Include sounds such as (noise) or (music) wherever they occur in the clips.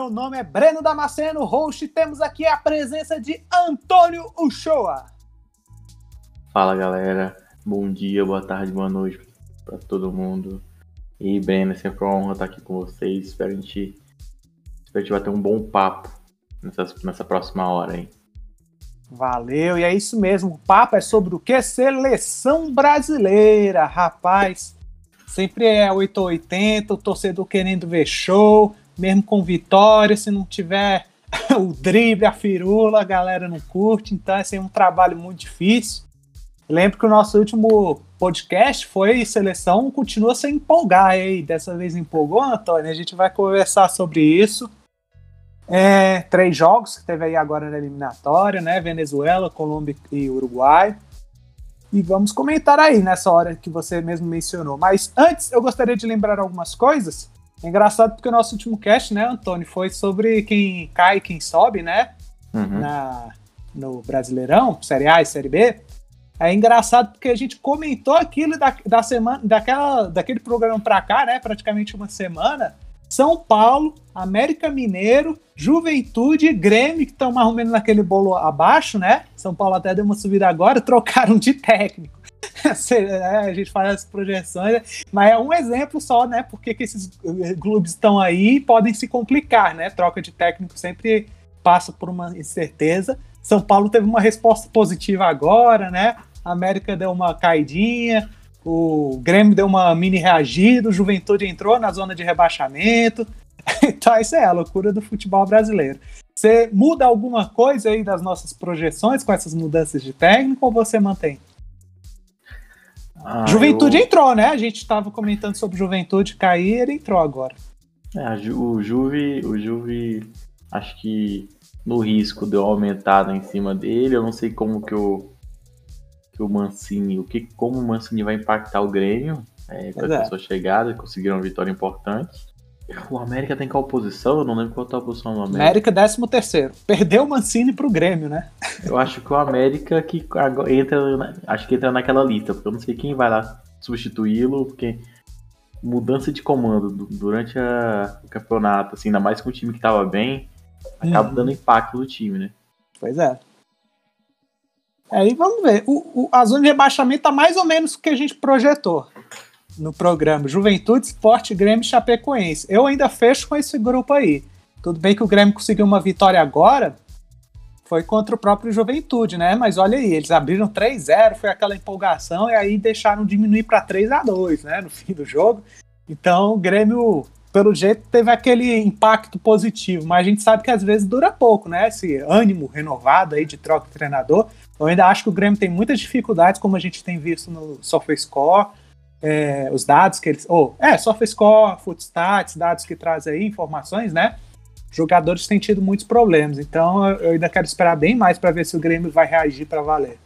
Meu nome é Breno Damasceno, host, e temos aqui a presença de Antônio Uchoa. Fala galera, bom dia, boa tarde, boa noite para todo mundo. E Breno, é sempre uma honra estar aqui com vocês. Espero a gente, espero a gente bater um bom papo nessa, nessa próxima hora aí. Valeu, e é isso mesmo. O papo é sobre o que? Seleção brasileira, rapaz. Sempre é 880, o torcedor querendo ver show, mesmo com vitória, se não tiver (laughs) o drible, a firula, a galera não curte, então é um trabalho muito difícil. Lembro que o nosso último podcast foi seleção, continua sem empolgar, aí dessa vez empolgou, Antônio? A gente vai conversar sobre isso. É, três jogos que teve aí agora na eliminatória, né? Venezuela, Colômbia e Uruguai. E vamos comentar aí nessa hora que você mesmo mencionou. Mas antes, eu gostaria de lembrar algumas coisas. É engraçado porque o nosso último cast, né, Antônio, foi sobre quem cai e quem sobe, né? Uhum. Na, no Brasileirão, Série A e Série B. É engraçado porque a gente comentou aquilo da, da semana, daquela, daquele programa pra cá, né? Praticamente uma semana. São Paulo, América Mineiro, Juventude, Grêmio, que estão mais ou menos naquele bolo abaixo, né? São Paulo até deu uma subida agora, (laughs) trocaram de técnico. (laughs) É, a gente faz as projeções, mas é um exemplo só, né? Porque que esses eh, clubes estão aí e podem se complicar, né? Troca de técnico sempre passa por uma incerteza. São Paulo teve uma resposta positiva agora, né? América deu uma caidinha, o Grêmio deu uma mini reagida, o Juventude entrou na zona de rebaixamento. (laughs) então, isso é a loucura do futebol brasileiro. Você muda alguma coisa aí das nossas projeções com essas mudanças de técnico ou você mantém? Ah, Juventude eu... entrou, né? A gente estava comentando sobre Juventude cair, ele entrou agora. É, o Juve, o Juve, acho que no risco deu uma aumentada em cima dele. Eu não sei como que o que o Mancini, o que, como o Mancini vai impactar o Grêmio é, com a sua chegada, conseguiram uma vitória importante. O América tem qual posição? Eu não lembro qual tá a posição do América. América 13 terceiro. Perdeu o Mancini pro Grêmio, né? Eu acho que o América que entra, acho que entra naquela lista, porque eu não sei quem vai lá substituí-lo, porque mudança de comando durante a, o campeonato, assim, ainda mais com o time que tava bem, acaba hum. dando impacto no time, né? Pois é. Aí vamos ver. O, o, a zona de rebaixamento tá mais ou menos o que a gente projetou no programa. Juventude, Esporte, Grêmio e Chapecoense. Eu ainda fecho com esse grupo aí. Tudo bem que o Grêmio conseguiu uma vitória agora, foi contra o próprio Juventude, né? Mas olha aí, eles abriram 3-0, foi aquela empolgação, e aí deixaram diminuir para 3 a 2 né? No (laughs) fim do jogo. Então o Grêmio, pelo jeito, teve aquele impacto positivo, mas a gente sabe que às vezes dura pouco, né? Esse ânimo renovado aí de troca de treinador. Eu ainda acho que o Grêmio tem muitas dificuldades, como a gente tem visto no SofaScore, é, os dados que eles. Ou, oh, é, SofaScore, Footstats, dados que trazem aí informações, né? Jogadores têm tido muitos problemas, então eu ainda quero esperar bem mais para ver se o Grêmio vai reagir para valer.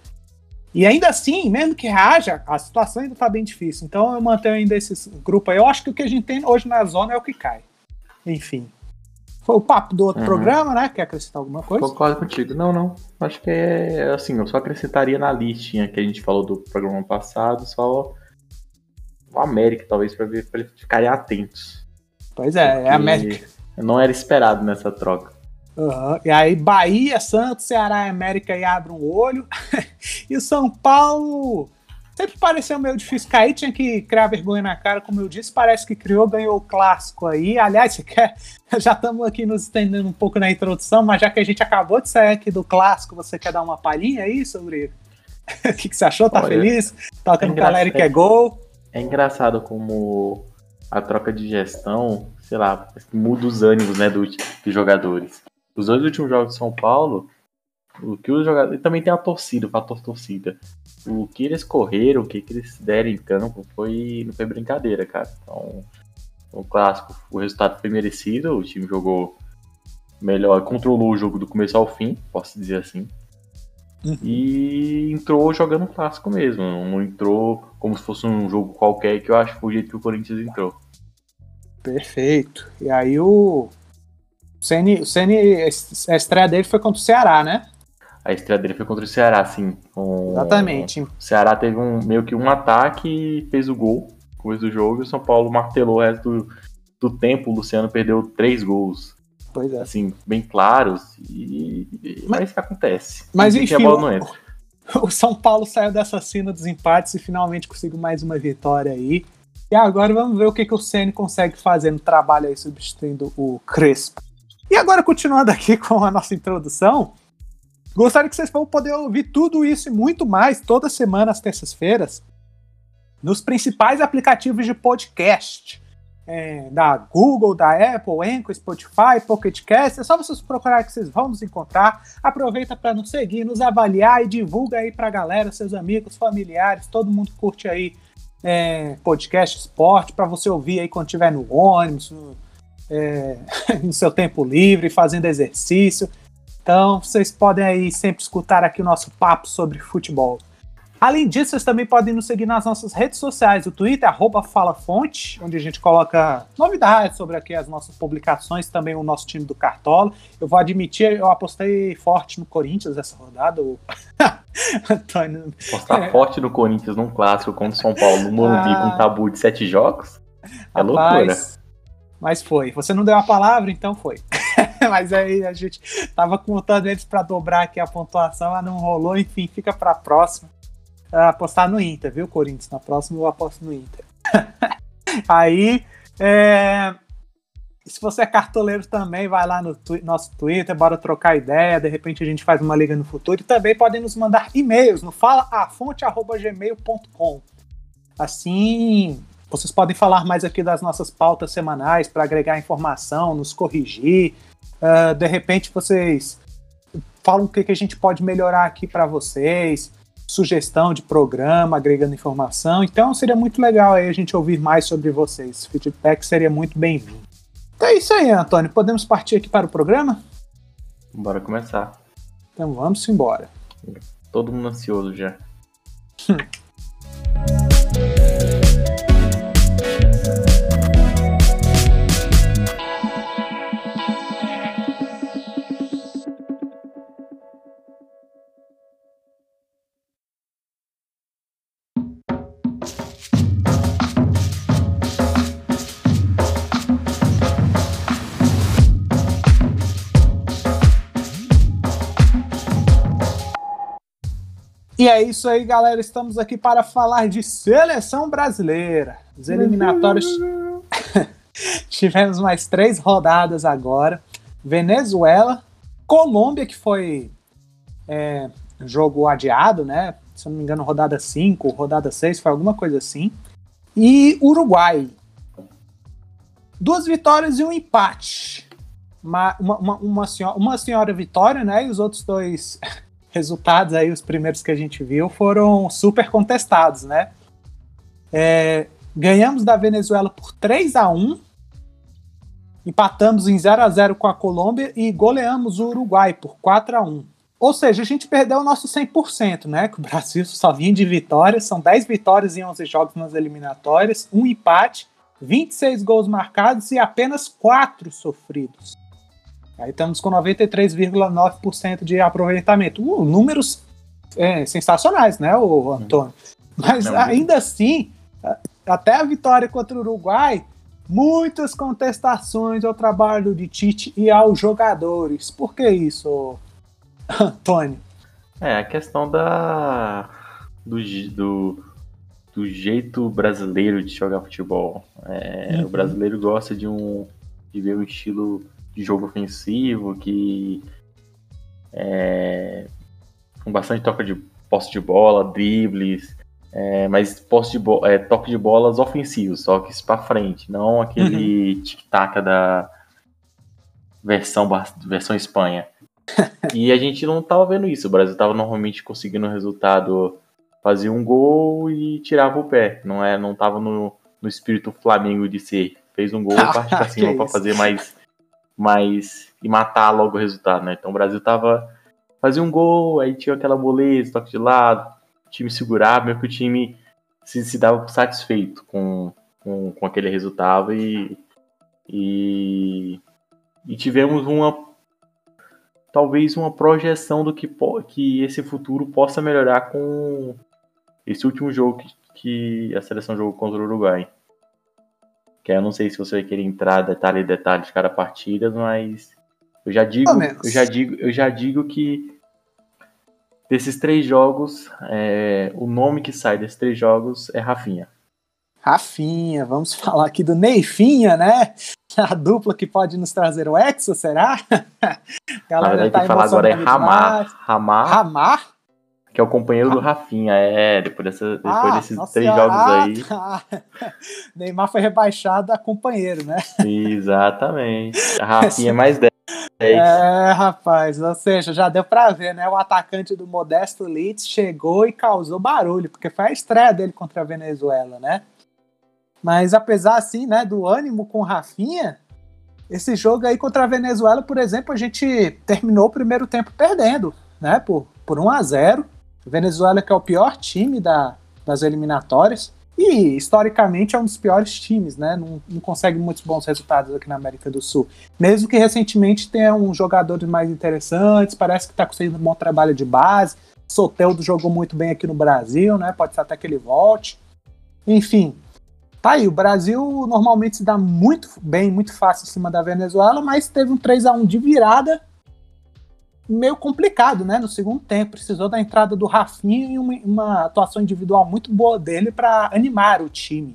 E ainda assim, mesmo que reaja, a situação ainda está bem difícil. Então eu mantenho ainda esse grupo aí. Eu acho que o que a gente tem hoje na zona é o que cai. Enfim. Foi o papo do outro uhum. programa, né? Quer acrescentar alguma coisa? Concordo contigo. Não, não. Acho que é assim, eu só acrescentaria na listinha que a gente falou do programa passado, só o América, talvez, para ver para eles ficarem atentos. Pois é, é América. Não era esperado nessa troca. Uhum. E aí, Bahia, Santos, Ceará e América aí abrem um olho. (laughs) e o São Paulo Sempre pareceu meio difícil cair, tinha que criar vergonha na cara, como eu disse. Parece que criou, ganhou o clássico aí. Aliás, você quer, (laughs) já estamos aqui nos estendendo um pouco na introdução, mas já que a gente acabou de sair aqui do clássico, você quer dar uma palhinha aí sobre (laughs) o que, que, você achou? Tá Olha, feliz? Toca é no galera que é gol. É engraçado como a troca de gestão, sei lá, muda os ânimos né, do, dos jogadores. Os dois últimos jogos de São Paulo, o que os jogadores. Também tem a torcida, o fator torcida o que eles correram, o que, que eles deram em campo foi, não foi brincadeira, cara. Então, o clássico, o resultado foi merecido, o time jogou melhor, controlou o jogo do começo ao fim, posso dizer assim. Uhum. E entrou jogando clássico mesmo, não entrou como se fosse um jogo qualquer, que eu acho que foi o jeito que o Corinthians entrou. Perfeito. E aí o o Ceni, a estreia dele foi contra o Ceará, né? A estreia dele foi contra o Ceará, assim. Exatamente. O Ceará teve um, meio que um ataque e fez o gol. começo do jogo, e o São Paulo martelou o resto do, do tempo, o Luciano perdeu três gols. Pois é. Assim, bem claros, e, e mas, isso acontece. Mas enfim, a bola não entra. O, (laughs) o São Paulo saiu dessa cena dos empates e finalmente conseguiu mais uma vitória aí. E agora vamos ver o que, que o Ceni consegue fazer no trabalho aí, substituindo o Crespo. E agora, continuando aqui (laughs) com a nossa introdução, gostaria que vocês vão poder ouvir tudo isso e muito mais toda semana às terças-feiras nos principais aplicativos de podcast. É, da Google, da Apple, Anchor, Spotify, Pocket Cast. É só vocês procurar que vocês vão nos encontrar. Aproveita para nos seguir, nos avaliar e divulga aí para a galera, seus amigos, familiares, todo mundo que curte aí é, podcast esporte para você ouvir aí quando estiver no ônibus, no, é, (laughs) no seu tempo livre, fazendo exercício. Então, vocês podem aí sempre escutar aqui o nosso papo sobre futebol. Além disso, vocês também podem nos seguir nas nossas redes sociais, o Twitter, arroba FalaFonte, onde a gente coloca novidades sobre aqui as nossas publicações, também o nosso time do Cartola. Eu vou admitir, eu apostei forte no Corinthians essa rodada. O... (laughs) Antônio. Apostar é. forte no Corinthians num clássico contra o São Paulo, no Morumbi, ah, com um tabu de sete jogos? É rapaz, loucura. Mas foi. Você não deu a palavra, então foi. (laughs) mas aí a gente tava contando eles para dobrar aqui a pontuação, mas não rolou. Enfim, fica para próxima. Uh, apostar no Inter, viu, Corinthians? Na próxima eu aposto no Inter. (laughs) aí, é... se você é cartoleiro também, vai lá no tu nosso Twitter, bora trocar ideia. De repente a gente faz uma liga no futuro. E também podem nos mandar e-mails no falafonte.gmail.com. Assim, vocês podem falar mais aqui das nossas pautas semanais para agregar informação, nos corrigir. Uh, de repente vocês falam o que, que a gente pode melhorar aqui para vocês, sugestão de programa, agregando informação. Então seria muito legal aí a gente ouvir mais sobre vocês. Feedback seria muito bem-vindo. Então é isso aí, Antônio. Podemos partir aqui para o programa? Bora começar. Então vamos embora. Todo mundo ansioso já. (laughs) E é isso aí, galera. Estamos aqui para falar de seleção brasileira. Os eliminatórios. (laughs) Tivemos mais três rodadas agora. Venezuela, Colômbia, que foi é, jogo adiado, né? Se eu não me engano, rodada 5, rodada 6, foi alguma coisa assim. E Uruguai. Duas vitórias e um empate. Uma, uma, uma, senhora, uma senhora vitória, né? E os outros dois resultados aí, os primeiros que a gente viu, foram super contestados, né? É, ganhamos da Venezuela por 3 a 1 empatamos em 0 a 0 com a Colômbia e goleamos o Uruguai por 4 a 1 Ou seja, a gente perdeu o nosso 100%, né? Que o (laughs) Brasil só vinha de vitórias, são 10 vitórias em 11 jogos nas eliminatórias, um empate, 26 gols marcados e apenas 4 sofridos. Aí estamos com 93,9% de aproveitamento. Uh, números é, sensacionais, né, o Antônio? Mas Não, ainda assim, até a vitória contra o Uruguai, muitas contestações ao trabalho de Tite e aos jogadores. Por que isso, (laughs) Antônio? É, a questão da do, do, do jeito brasileiro de jogar futebol. É, uhum. O brasileiro gosta de um de ver um estilo de jogo ofensivo, que é, com bastante toque de posse de bola, dribles, é, mas posse de é, toque de bolas ofensivos, toques para frente, não aquele uhum. tic-tac da versão, versão Espanha. (laughs) e a gente não tava vendo isso. O Brasil tava normalmente conseguindo o resultado, fazia um gol e tirava o pé. Não é, não tava no, no espírito Flamengo de ser. Fez um gol, (laughs) parte pra cima para fazer mais mas e matar logo o resultado, né? Então o Brasil tava fazia um gol, aí tinha aquela moleza, toque de lado, o time segurava, meio que o time se, se dava satisfeito com, com, com aquele resultado e, e, e tivemos uma talvez uma projeção do que, que esse futuro possa melhorar com esse último jogo que, que a seleção jogou contra o Uruguai. Que eu não sei se você vai querer entrar detalhe e detalhe de cada partida, mas eu já digo, eu já digo, eu já digo que desses três jogos, é, o nome que sai desses três jogos é Rafinha. Rafinha, vamos (laughs) falar aqui do Neifinha, né? (laughs) A dupla que pode nos trazer o Exo, será? (laughs) Galera, Na verdade, tá que falar agora é Ramar. Ramar. Ramar? Que é o companheiro do Rafinha, é, depois, dessa, depois ah, desses três jogos aí. Ah, (laughs) Neymar foi rebaixado a companheiro, né? Exatamente. A Rafinha (laughs) é mais 10. É, rapaz, ou seja, já deu pra ver, né? O atacante do Modesto Leeds chegou e causou barulho, porque foi a estreia dele contra a Venezuela, né? Mas apesar, assim, né, do ânimo com o Rafinha, esse jogo aí contra a Venezuela, por exemplo, a gente terminou o primeiro tempo perdendo, né, por, por 1 a 0 Venezuela que é o pior time da, das eliminatórias e historicamente é um dos piores times, né? Não, não, consegue muitos bons resultados aqui na América do Sul. Mesmo que recentemente tenha uns jogadores mais interessantes, parece que está conseguindo um bom trabalho de base. Soteldo jogou muito bem aqui no Brasil, né? Pode ser até que ele volte. Enfim, tá aí. O Brasil normalmente se dá muito bem, muito fácil em cima da Venezuela, mas teve um 3 a 1 de virada meio complicado, né? No segundo tempo, precisou da entrada do Rafinha e uma, uma atuação individual muito boa dele para animar o time.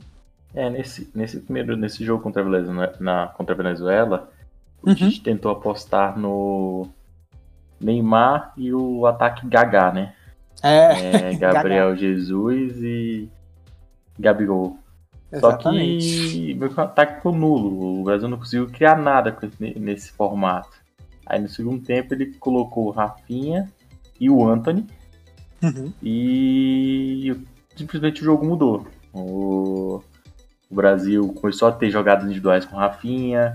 É, nesse, nesse primeiro nesse jogo contra a Venezuela, na, contra a Venezuela uhum. a gente tentou apostar no Neymar e o ataque Gagá, né? É, é (laughs) Gabriel Jesus e Gabigol. Exatamente. Só que meu ataque ficou nulo. O Brasil não conseguiu criar nada nesse formato. Aí no segundo tempo ele colocou o Rafinha e o Anthony. Uhum. E simplesmente o jogo mudou. O, o, Brasil começou a ter jogadas individuais com Rafinha,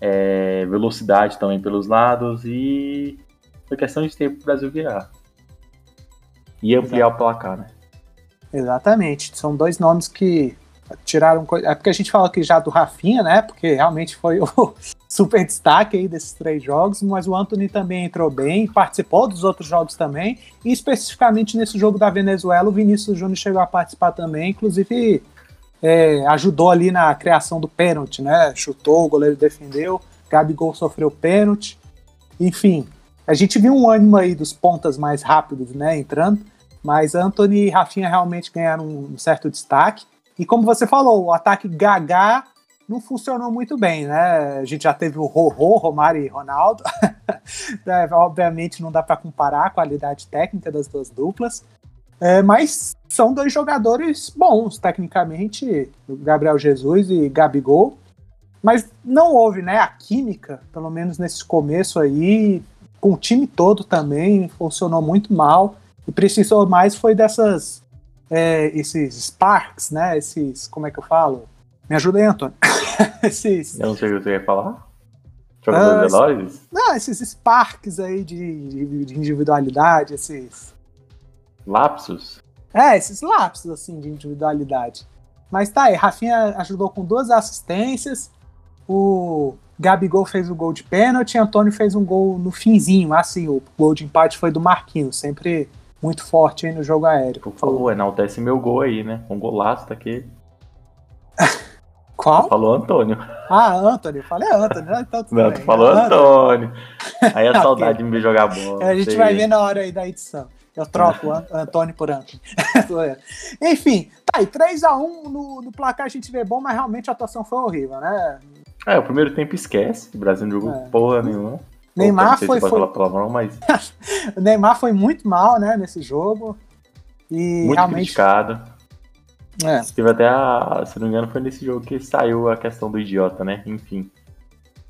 é, velocidade também pelos lados e foi questão de tempo para o Brasil virar. E ampliar Exatamente. o placar, né? Exatamente. São dois nomes que tiraram. É porque a gente fala aqui já do Rafinha, né? Porque realmente foi (laughs) o super destaque aí desses três jogos, mas o Anthony também entrou bem, participou dos outros jogos também, e especificamente nesse jogo da Venezuela, o Vinícius Júnior chegou a participar também, inclusive é, ajudou ali na criação do pênalti, né? Chutou, o goleiro defendeu, Gabigol sofreu pênalti. Enfim, a gente viu um ânimo aí dos pontas mais rápidos, né? Entrando, mas Anthony e Rafinha realmente ganharam um certo destaque. E como você falou, o ataque Gagá não funcionou muito bem, né? A gente já teve o Rorô, Romário e Ronaldo. (laughs) é, obviamente não dá para comparar a qualidade técnica das duas duplas. É, mas são dois jogadores bons, tecnicamente, Gabriel Jesus e Gabigol. Mas não houve né, a química, pelo menos nesse começo aí, com o time todo também, funcionou muito mal. E precisou mais foi dessas é, esses sparks, né? Esses, como é que eu falo? Me ajuda aí, Antônio. (laughs) esses... Eu não sei o que você ia falar. Jogadores uh, velozes? Não, esses sparks aí de, de, de, individualidade, esses... Lapsos? É, esses lapsos, assim, de individualidade. Mas tá aí, Rafinha ajudou com duas assistências, o Gabigol fez o gol de pênalti, Antônio fez um gol no finzinho, assim, o gol de empate foi do Marquinhos, sempre muito forte aí no jogo aéreo. Por favor, enaltece meu gol aí, né? Um golaço daqui. (laughs) Qual? Falou Antônio. Ah, Antônio. Falei Antônio. Né? Então, Não, tu falou Antônio. Aí (laughs) a saudade de me jogar bola. É, a gente sei. vai ver na hora aí da edição. Eu troco Antônio por Antônio. (laughs) Enfim, tá aí, 3x1 no, no, placar a gente vê bom, mas realmente a atuação foi horrível, né? É, o primeiro tempo esquece, o Brasil não jogou é. porra nenhuma. Neymar foi. Se foi... Palavrão, mas... o (laughs) Neymar foi muito mal, né, nesse jogo. E muito realmente... criticado. É. Teve até a. Se não me engano, foi nesse jogo que saiu a questão do idiota, né? Enfim.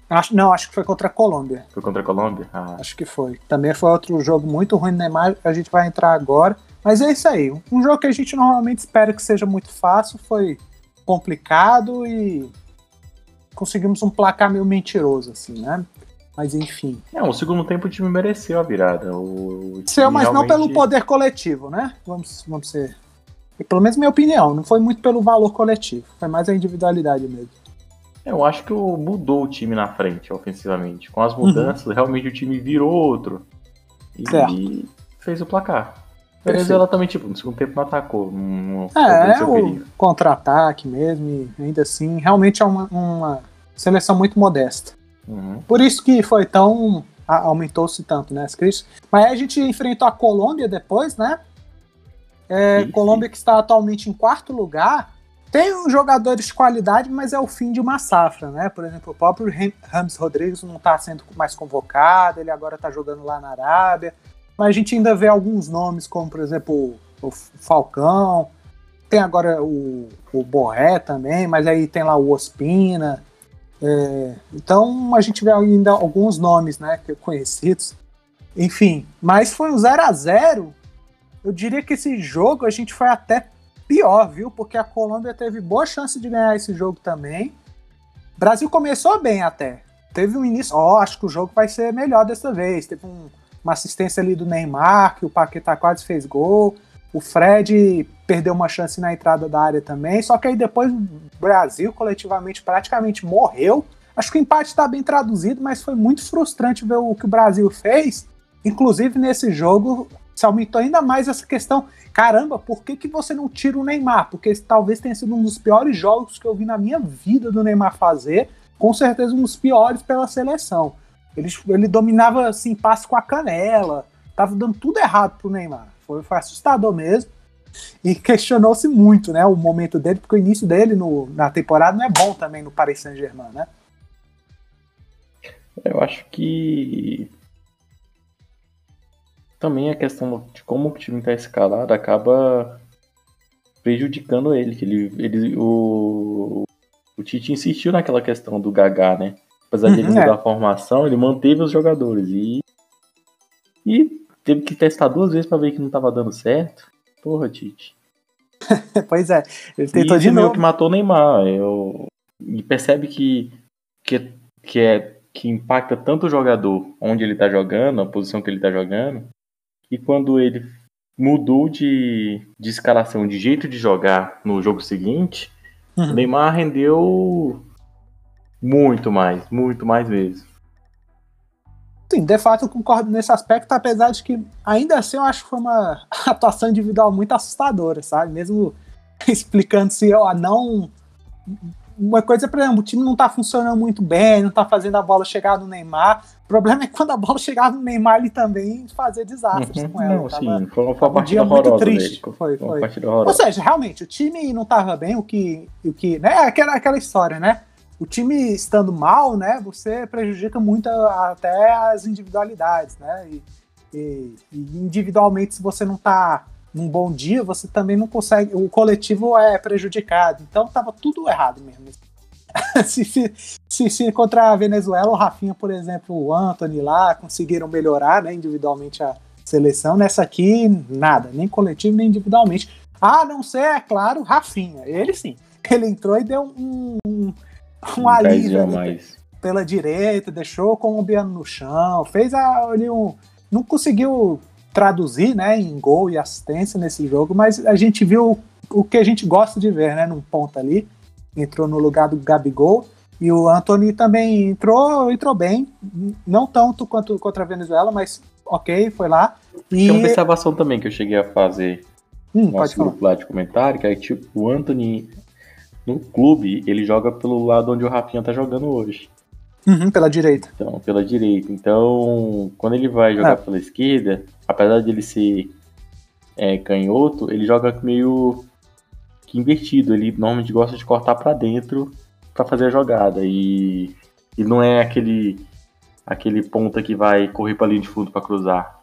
Acho, não, acho que foi contra a Colômbia. Foi contra a Colômbia? Ah. Acho que foi. Também foi outro jogo muito ruim do Neymar, a gente vai entrar agora. Mas é isso aí. Um jogo que a gente normalmente espera que seja muito fácil, foi complicado e conseguimos um placar meio mentiroso, assim, né? Mas enfim. Não, o segundo tempo o time mereceu a virada. O, o Seu, mas realmente... não pelo poder coletivo, né? Vamos, vamos ser. E pelo menos minha opinião, não foi muito pelo valor coletivo, foi mais a individualidade mesmo. Eu acho que mudou o time na frente, ofensivamente. Com as uhum. mudanças, uhum. realmente o time virou outro. E certo. fez o placar. Venezuela também, tipo, no segundo tempo não atacou. Não, é, é o contra-ataque mesmo, e ainda assim, realmente é uma, uma seleção muito modesta. Uhum. Por isso que foi tão. aumentou-se tanto, né, as críticas. Mas aí a gente enfrentou a Colômbia depois, né? É, sim, Colômbia sim. que está atualmente em quarto lugar. Tem uns jogadores de qualidade, mas é o fim de uma safra, né? Por exemplo, o próprio Rams Rodrigues não está sendo mais convocado, ele agora está jogando lá na Arábia. Mas a gente ainda vê alguns nomes, como por exemplo o Falcão, tem agora o, o Borré também, mas aí tem lá o Ospina. É, então a gente vê ainda alguns nomes né, conhecidos. Enfim, mas foi um 0 a 0 Eu diria que esse jogo a gente foi até pior, viu? Porque a Colômbia teve boa chance de ganhar esse jogo também. O Brasil começou bem até. Teve um início. Ó, oh, acho que o jogo vai ser melhor dessa vez. Teve um, uma assistência ali do Neymar, que o Paquetá quase fez gol. O Fred perdeu uma chance na entrada da área também. Só que aí depois o Brasil coletivamente praticamente morreu. Acho que o empate está bem traduzido, mas foi muito frustrante ver o que o Brasil fez. Inclusive nesse jogo se aumentou ainda mais essa questão. Caramba, por que, que você não tira o Neymar? Porque talvez tenha sido um dos piores jogos que eu vi na minha vida do Neymar fazer. Com certeza um dos piores pela seleção. Ele, ele dominava assim, passe com a canela. Tava dando tudo errado pro Neymar. Foi, foi assustador mesmo. E questionou-se muito, né, o momento dele, porque o início dele no, na temporada não é bom também no Paris Saint-Germain, né? Eu acho que também a questão de como o time está escalado acaba prejudicando ele. Que ele, ele o, o Tite insistiu naquela questão do Gagá, né? Apesar de ele uhum, mudar é. a formação, ele manteve os jogadores. E, e teve que testar duas vezes para ver que não estava dando certo. Porra, Tite. (laughs) pois é, ele tentou e de novo. que matou o Neymar. Eu, e percebe que, que, que, é, que impacta tanto o jogador onde ele tá jogando, a posição que ele tá jogando, e quando ele mudou de, de escalação, de jeito de jogar no jogo seguinte, uhum. o Neymar rendeu muito mais, muito mais vezes. Sim, de fato eu concordo nesse aspecto, apesar de que ainda assim eu acho que foi uma (laughs) atuação individual muito assustadora, sabe? Mesmo (laughs) explicando se ó, não. Uma coisa, por exemplo, o time não tá funcionando muito bem, não tá fazendo a bola chegar no Neymar. O problema é que quando a bola (laughs) chegava no Neymar, ele também fazia desastres uhum, com ela. Não, tava, sim, foi uma, foi uma partida um muito triste. Dele. Foi, foi. Ou seja, realmente, o time não tava bem, o que. O que né? Aquela, aquela história, né? O time estando mal, né, você prejudica muito até as individualidades, né? E, e, e, individualmente, se você não está num bom dia, você também não consegue. O coletivo é prejudicado. Então estava tudo errado mesmo. (laughs) se, se, se, se contra a Venezuela, o Rafinha, por exemplo, o Anthony lá conseguiram melhorar né, individualmente a seleção. Nessa aqui, nada, nem coletivo, nem individualmente. A não ser, é claro, Rafinha. Ele sim. (laughs) Ele entrou e deu um, um um alívio mais. pela direita, deixou o colombiano no chão, fez ali um. Não conseguiu traduzir né, em gol e assistência nesse jogo, mas a gente viu o que a gente gosta de ver, né? Num ponto ali. Entrou no lugar do Gabigol. E o Anthony também entrou, entrou bem. Não tanto quanto contra a Venezuela, mas ok, foi lá. E... Tem uma observação também que eu cheguei a fazer hum, no nosso grupo lá de comentário, que é tipo, o Anthony no clube, ele joga pelo lado onde o Rafinha tá jogando hoje. Uhum, pela direita. Então, pela direita. Então, quando ele vai jogar é. pela esquerda, apesar de ele ser é, canhoto, ele joga meio que invertido. Ele normalmente gosta de cortar para dentro para fazer a jogada. E, e não é aquele aquele ponta que vai correr pra linha de fundo para cruzar.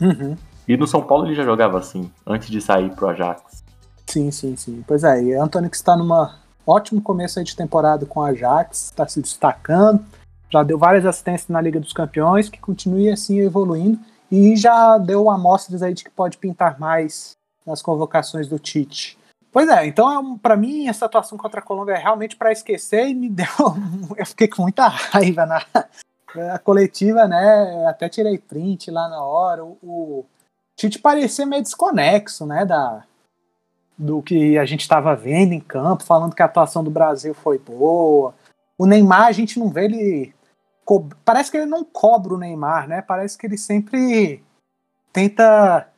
Uhum. E no São Paulo ele já jogava assim, antes de sair pro Ajax. Sim, sim, sim. Pois é, e Antônio que está numa ótimo começo de temporada com a Ajax, está se destacando, já deu várias assistências na Liga dos Campeões, que continue assim evoluindo e já deu amostras aí de que pode pintar mais nas convocações do Tite. Pois é, então é para mim essa atuação contra a Colômbia é realmente para esquecer e me (laughs) deu, eu fiquei com muita raiva na a coletiva, né? Até tirei print lá na hora. O, o Tite parecia meio desconexo, né, da do que a gente estava vendo em campo, falando que a atuação do Brasil foi boa. O Neymar, a gente não vê ele. Co... Parece que ele não cobra o Neymar, né? Parece que ele sempre tenta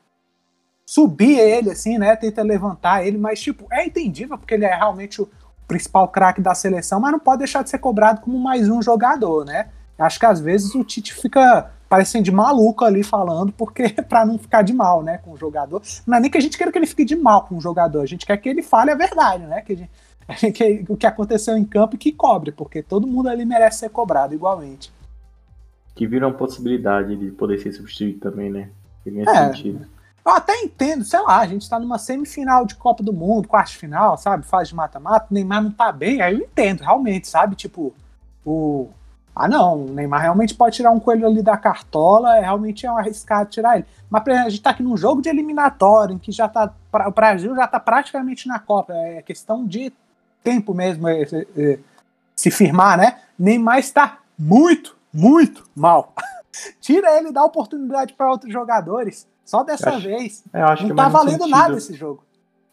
subir ele, assim, né? Tenta levantar ele, mas, tipo, é entendível, porque ele é realmente o principal craque da seleção, mas não pode deixar de ser cobrado como mais um jogador, né? Acho que às vezes o Tite fica parecendo de maluco ali falando, porque (laughs) para não ficar de mal, né, com o jogador. Não é nem que a gente queira que ele fique de mal com o jogador, a gente quer que ele fale a verdade, né? Que, gente, (laughs) que o que aconteceu em campo e que cobre, porque todo mundo ali merece ser cobrado igualmente. Que vira uma possibilidade de poder ser substituído também, né? Nesse é, sentido. Eu até entendo, sei lá, a gente tá numa semifinal de Copa do Mundo, quarto final, sabe? Faz de mata-mata, Neymar não tá bem, aí eu entendo, realmente, sabe? Tipo, o. Ah, não, o Neymar realmente pode tirar um coelho ali da cartola, é, realmente é um arriscado tirar ele. Mas a gente tá aqui num jogo de eliminatório, em que já tá. O Brasil já tá praticamente na Copa. É questão de tempo mesmo é, é, é, se firmar, né? Neymar está muito, muito mal. (laughs) Tira ele e dá oportunidade para outros jogadores. Só dessa acho, vez. Não tá valendo sentido, nada esse jogo.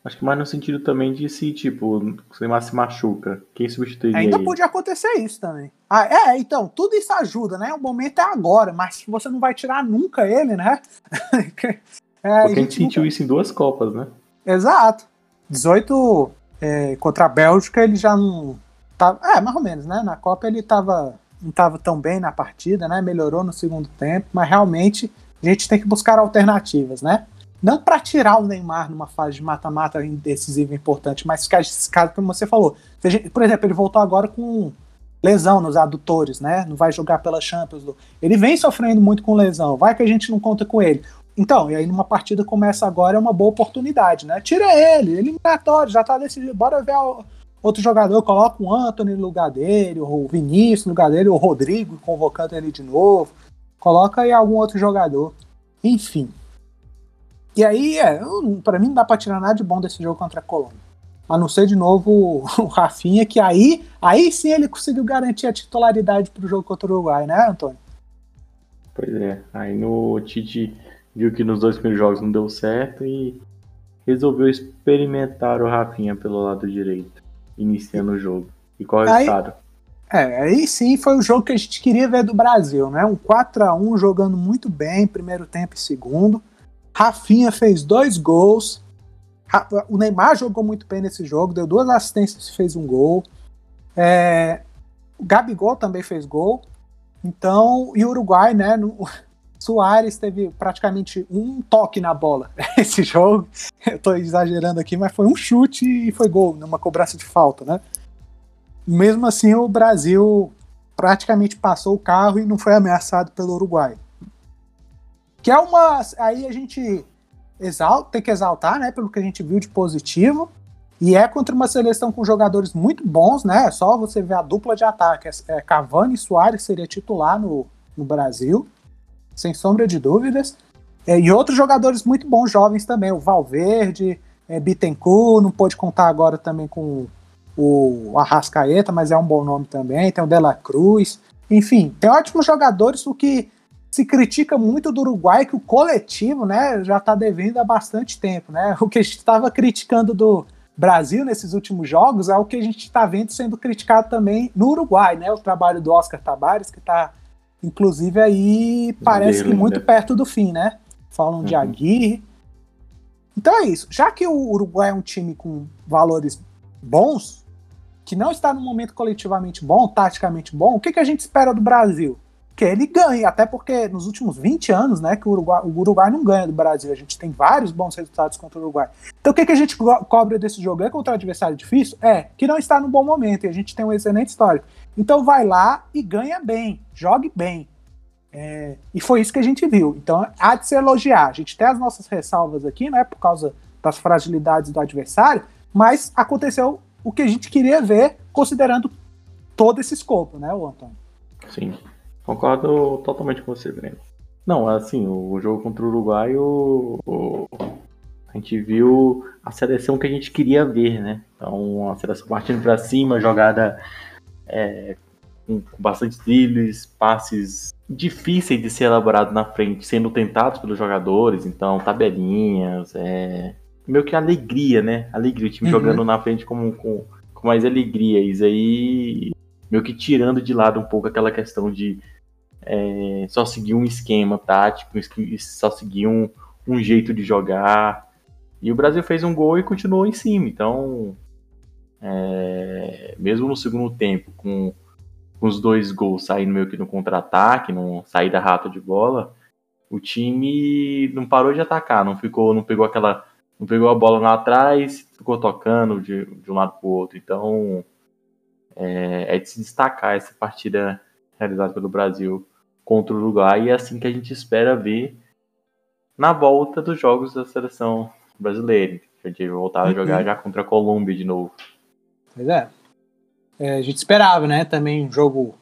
Acho que mais no sentido também de se, tipo, o Neymar se machuca. Quem substituiria Ainda ele? podia acontecer isso também. Ah, é, então, tudo isso ajuda, né? O momento é agora, mas você não vai tirar nunca ele, né? (laughs) é, Porque a gente, a gente sentiu nunca... isso em duas Copas, né? Exato. 18 é, contra a Bélgica, ele já não. Tava, é, mais ou menos, né? Na Copa ele tava, não estava tão bem na partida, né? Melhorou no segundo tempo, mas realmente a gente tem que buscar alternativas, né? Não para tirar o Neymar numa fase de mata-mata decisiva importante, mas ficar esse caso como você falou. Por exemplo, ele voltou agora com lesão nos adutores, né? Não vai jogar pela Champions. Ele vem sofrendo muito com lesão. Vai que a gente não conta com ele. Então, e aí numa partida começa agora, é uma boa oportunidade, né? Tira ele, eliminatório, já tá decidido. Bora ver outro jogador, coloca o Anthony no lugar dele, o Vinícius no lugar dele, o Rodrigo convocando ele de novo. Coloca aí algum outro jogador. Enfim. E aí, é, para mim não dá pra tirar nada de bom desse jogo contra a Colômbia. A não ser de novo (laughs) o Rafinha, que aí, aí sim ele conseguiu garantir a titularidade pro jogo contra o Uruguai, né, Antônio? Pois é. Aí no Tite viu que nos dois primeiros jogos não deu certo e resolveu experimentar o Rafinha pelo lado direito, iniciando o jogo. E qual é o resultado? É, aí sim foi o jogo que a gente queria ver do Brasil, né? Um 4 a 1 jogando muito bem, primeiro tempo e segundo. Rafinha fez dois gols. O Neymar jogou muito bem nesse jogo, deu duas assistências e fez um gol. É, o Gabigol também fez gol. Então, e o Uruguai, né? No, (laughs) Soares teve praticamente um toque na bola (laughs) esse jogo. Eu tô exagerando aqui, mas foi um chute e foi gol, numa cobrança de falta, né? Mesmo assim, o Brasil praticamente passou o carro e não foi ameaçado pelo Uruguai. Que é uma. Aí a gente exalta, tem que exaltar, né? Pelo que a gente viu de positivo. E é contra uma seleção com jogadores muito bons, né? É só você ver a dupla de ataque. É Cavani e Soares seria titular no, no Brasil sem sombra de dúvidas. É, e outros jogadores muito bons, jovens também, o Valverde, é, Bittencourt, não pôde contar agora também com o Arrascaeta, mas é um bom nome também, tem o Dela Cruz, enfim, tem ótimos jogadores, o que se critica muito do Uruguai, que o coletivo né, já está devendo há bastante tempo. Né? O que a gente estava criticando do Brasil nesses últimos jogos é o que a gente está vendo sendo criticado também no Uruguai, né? O trabalho do Oscar Tabares, que está Inclusive aí parece que muito perto do fim, né? Falam uhum. de Aguirre. Então é isso. Já que o Uruguai é um time com valores bons, que não está no momento coletivamente bom, taticamente bom, o que, que a gente espera do Brasil? Que ele ganhe, até porque nos últimos 20 anos, né, que o Uruguai, o Uruguai não ganha do Brasil. A gente tem vários bons resultados contra o Uruguai. Então o que, que a gente co cobra desse jogo? É contra um adversário difícil? É, que não está no bom momento e a gente tem um excelente histórico. Então vai lá e ganha bem, jogue bem. É, e foi isso que a gente viu. Então há de se elogiar. A gente tem as nossas ressalvas aqui, né, por causa das fragilidades do adversário, mas aconteceu o que a gente queria ver, considerando todo esse escopo, né, o Antônio? Sim, concordo totalmente com você, Breno. Não, assim, o jogo contra o Uruguai, o, o, a gente viu a seleção que a gente queria ver, né? Então, a seleção partindo para cima, jogada é, com, com bastante trilhos, passes difíceis de ser elaborados na frente, sendo tentados pelos jogadores, então tabelinhas, é, meio que alegria, né? Alegria, o time uhum. jogando na frente com, com, com mais alegria. Isso aí meio que tirando de lado um pouco aquela questão de é, só seguir um esquema tático, só seguir um, um jeito de jogar. E o Brasil fez um gol e continuou em cima. Então, é, mesmo no segundo tempo, com, com, os dois gols saindo meio que no contra-ataque, no saída rata de bola, o time não parou de atacar, não ficou, não pegou aquela, não pegou a bola lá atrás, ficou tocando de, de um lado para o outro. Então, é, é de se destacar essa partida realizada pelo Brasil contra o Uruguai e é assim que a gente espera ver na volta dos jogos da seleção brasileira. A gente voltar a uhum. jogar já contra a Colômbia de novo. Pois é. é. A gente esperava, né? Também um jogo.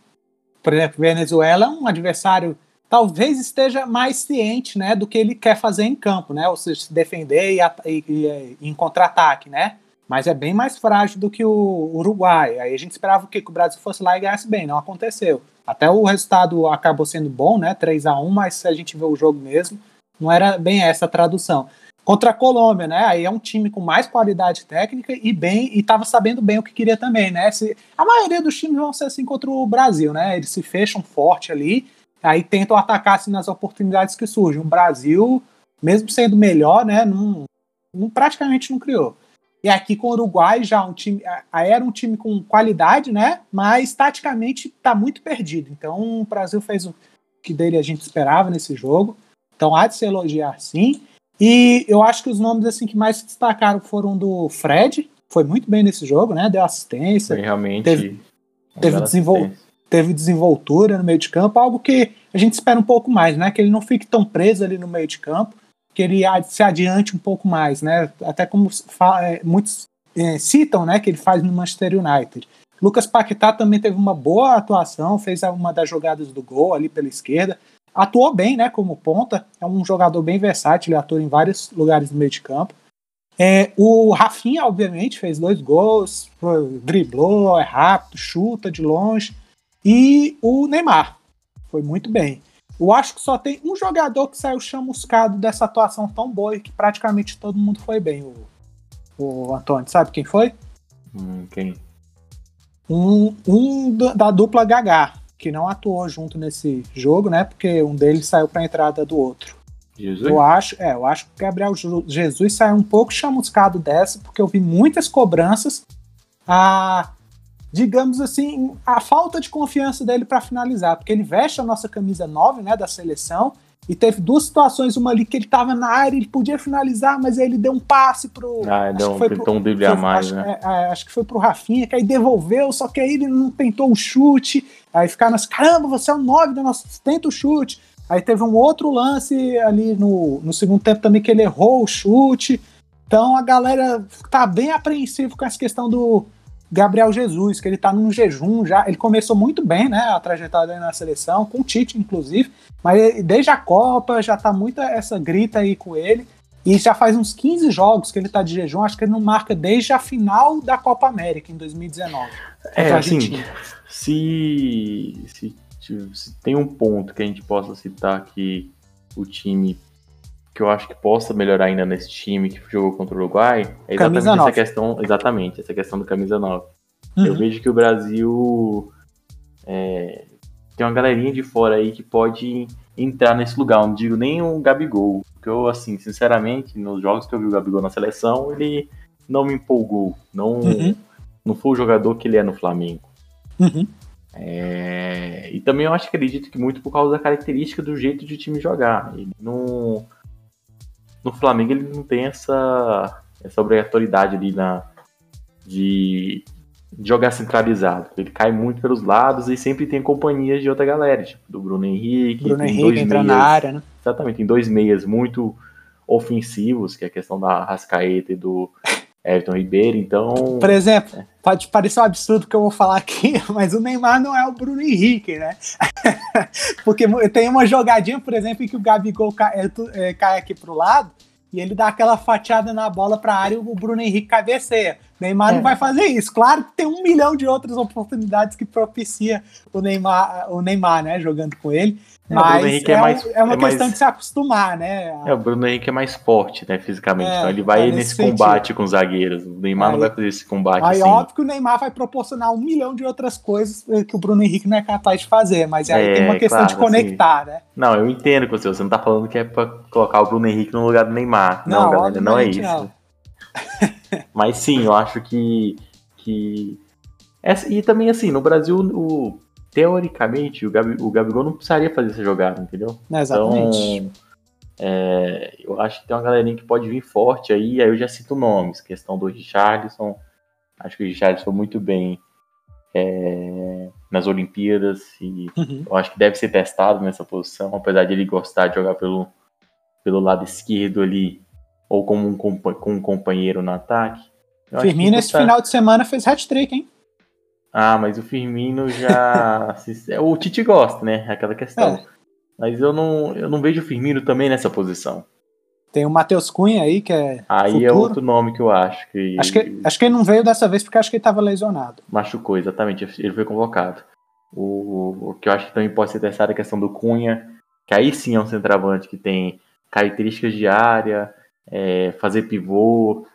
Por exemplo, Venezuela é um adversário talvez esteja mais ciente né, do que ele quer fazer em campo, né? Ou seja, se defender e, e, e, em contra-ataque, né? Mas é bem mais frágil do que o Uruguai. Aí a gente esperava que, que o Brasil fosse lá e ganhasse bem, não aconteceu. Até o resultado acabou sendo bom, né? 3 a 1 mas se a gente vê o jogo mesmo, não era bem essa a tradução. Contra a Colômbia, né? Aí é um time com mais qualidade técnica e bem e estava sabendo bem o que queria também, né? Se, a maioria dos times vão ser assim contra o Brasil, né? Eles se fecham forte ali, aí tentam atacar assim, nas oportunidades que surgem. O Brasil, mesmo sendo melhor, né? Não, praticamente não criou. E aqui com o Uruguai já um time, era um time com qualidade, né? Mas taticamente está muito perdido. Então o Brasil fez o que dele a gente esperava nesse jogo. Então há de se elogiar sim. E eu acho que os nomes assim que mais se destacaram foram do Fred, foi muito bem nesse jogo, né? Deu assistência. Foi realmente. Teve, teve, desenvol teve desenvoltura no meio de campo, algo que a gente espera um pouco mais, né? Que ele não fique tão preso ali no meio de campo, que ele se adiante um pouco mais, né? Até como é, muitos é, citam, né? Que ele faz no Manchester United. Lucas Paquetá também teve uma boa atuação, fez uma das jogadas do gol ali pela esquerda atuou bem, né, como ponta, é um jogador bem versátil, ele atua em vários lugares do meio de campo. É, o Rafinha, obviamente, fez dois gols, driblou, é rápido, chuta de longe. E o Neymar foi muito bem. Eu acho que só tem um jogador que saiu chamuscado dessa atuação tão boa e que praticamente todo mundo foi bem. O, o Antônio, sabe quem foi? Hum, quem? Um, um da dupla Gagá que não atuou junto nesse jogo, né? Porque um deles saiu para a entrada do outro. Jesus? Eu acho, é, eu acho que o Gabriel Jesus saiu um pouco chamuscado dessa, porque eu vi muitas cobranças. A, digamos assim, a falta de confiança dele para finalizar, porque ele veste a nossa camisa 9, né, da seleção, e teve duas situações, uma ali que ele estava na área, ele podia finalizar, mas aí ele deu um passe pro. Ah, deu um, tentou um drible a mais, acho, né? É, é, acho que foi pro Rafinha, que aí devolveu, só que aí ele não tentou o chute. Aí ficaram assim, caramba, você é o 9 da nossa. Tenta o chute. Aí teve um outro lance ali no, no segundo tempo também que ele errou o chute. Então a galera tá bem apreensivo com essa questão do, Gabriel Jesus, que ele tá num jejum já. Ele começou muito bem, né? A trajetória na seleção, com o Tite, inclusive. Mas desde a Copa já tá muita essa grita aí com ele. E já faz uns 15 jogos que ele tá de jejum. Acho que ele não marca desde a final da Copa América, em 2019. É, assim, se, se, se tem um ponto que a gente possa citar que o time que eu acho que possa melhorar ainda nesse time que jogou contra o Uruguai é exatamente camisa essa 9. questão, exatamente, essa questão do camisa 9. Uhum. Eu vejo que o Brasil é, tem uma galerinha de fora aí que pode entrar nesse lugar, não digo nem o Gabigol, porque eu, assim, sinceramente, nos jogos que eu vi o Gabigol na seleção, ele não me empolgou, não, uhum. não foi o jogador que ele é no Flamengo. Uhum. É, e também eu acho que acredito que muito por causa da característica do jeito de time jogar. Ele não no Flamengo ele não tem essa, essa obrigatoriedade ali na, de, de jogar centralizado. Ele cai muito pelos lados e sempre tem companhias de outra galera, tipo do Bruno Henrique. Bruno Henrique entra na área, né? Exatamente, tem dois meias muito ofensivos, que é a questão da Rascaeta e do Everton Ribeiro, então... Por exemplo, é. Pode parecer um absurdo que eu vou falar aqui, (laughs) mas o Neymar não é o Bruno Henrique, né? (laughs) Porque tem uma jogadinha, por exemplo, em que o Gabigol cai, é, cai aqui pro lado e ele dá aquela fatiada na bola pra área e o Bruno Henrique cabeceia. Neymar é. não vai fazer isso. Claro que tem um milhão de outras oportunidades que propicia o Neymar, o Neymar, né, jogando com ele. É, mas é, é, mais, é, uma é questão mais... de se acostumar, né? É, o Bruno Henrique é mais forte, né, fisicamente. É, então ele vai nesse, nesse combate com os zagueiros. O Neymar aí, não vai fazer esse combate aí, assim. óbvio que o Neymar vai proporcionar um milhão de outras coisas que o Bruno Henrique não é capaz de fazer, mas aí tem uma questão claro, de conectar, assim, né? Não, eu entendo com você. Você não tá falando que é pra colocar o Bruno Henrique no lugar do Neymar. Não, não galera, não é isso. Não. mas sim, eu acho que. que... e também assim, no Brasil, o, teoricamente, o, Gabi, o Gabigol não precisaria fazer essa jogada, entendeu? É, exatamente. Então, é, eu acho que tem uma galerinha que pode vir forte aí, aí eu já cito nomes, questão do Richardson, acho que o Richardson foi muito bem é, nas Olimpíadas e uhum. eu acho que deve ser testado nessa posição, apesar de ele gostar de jogar pelo, pelo lado esquerdo ali, ou como um, com um companheiro no ataque. Firmino esse final de semana fez hat-trick, hein? Ah, mas o Firmino já. (laughs) o Tite gosta, né? Aquela questão. É. Mas eu não, eu não vejo o Firmino também nessa posição. Tem o Matheus Cunha aí, que é. Aí é futuro. é outro nome que eu acho. Que... Acho, que, acho que ele não veio dessa vez porque acho que ele estava lesionado. Machucou, exatamente. Ele foi convocado. O, o que eu acho que também pode ser testado é a questão do Cunha, que aí sim é um centroavante que tem características de área, é, fazer pivô,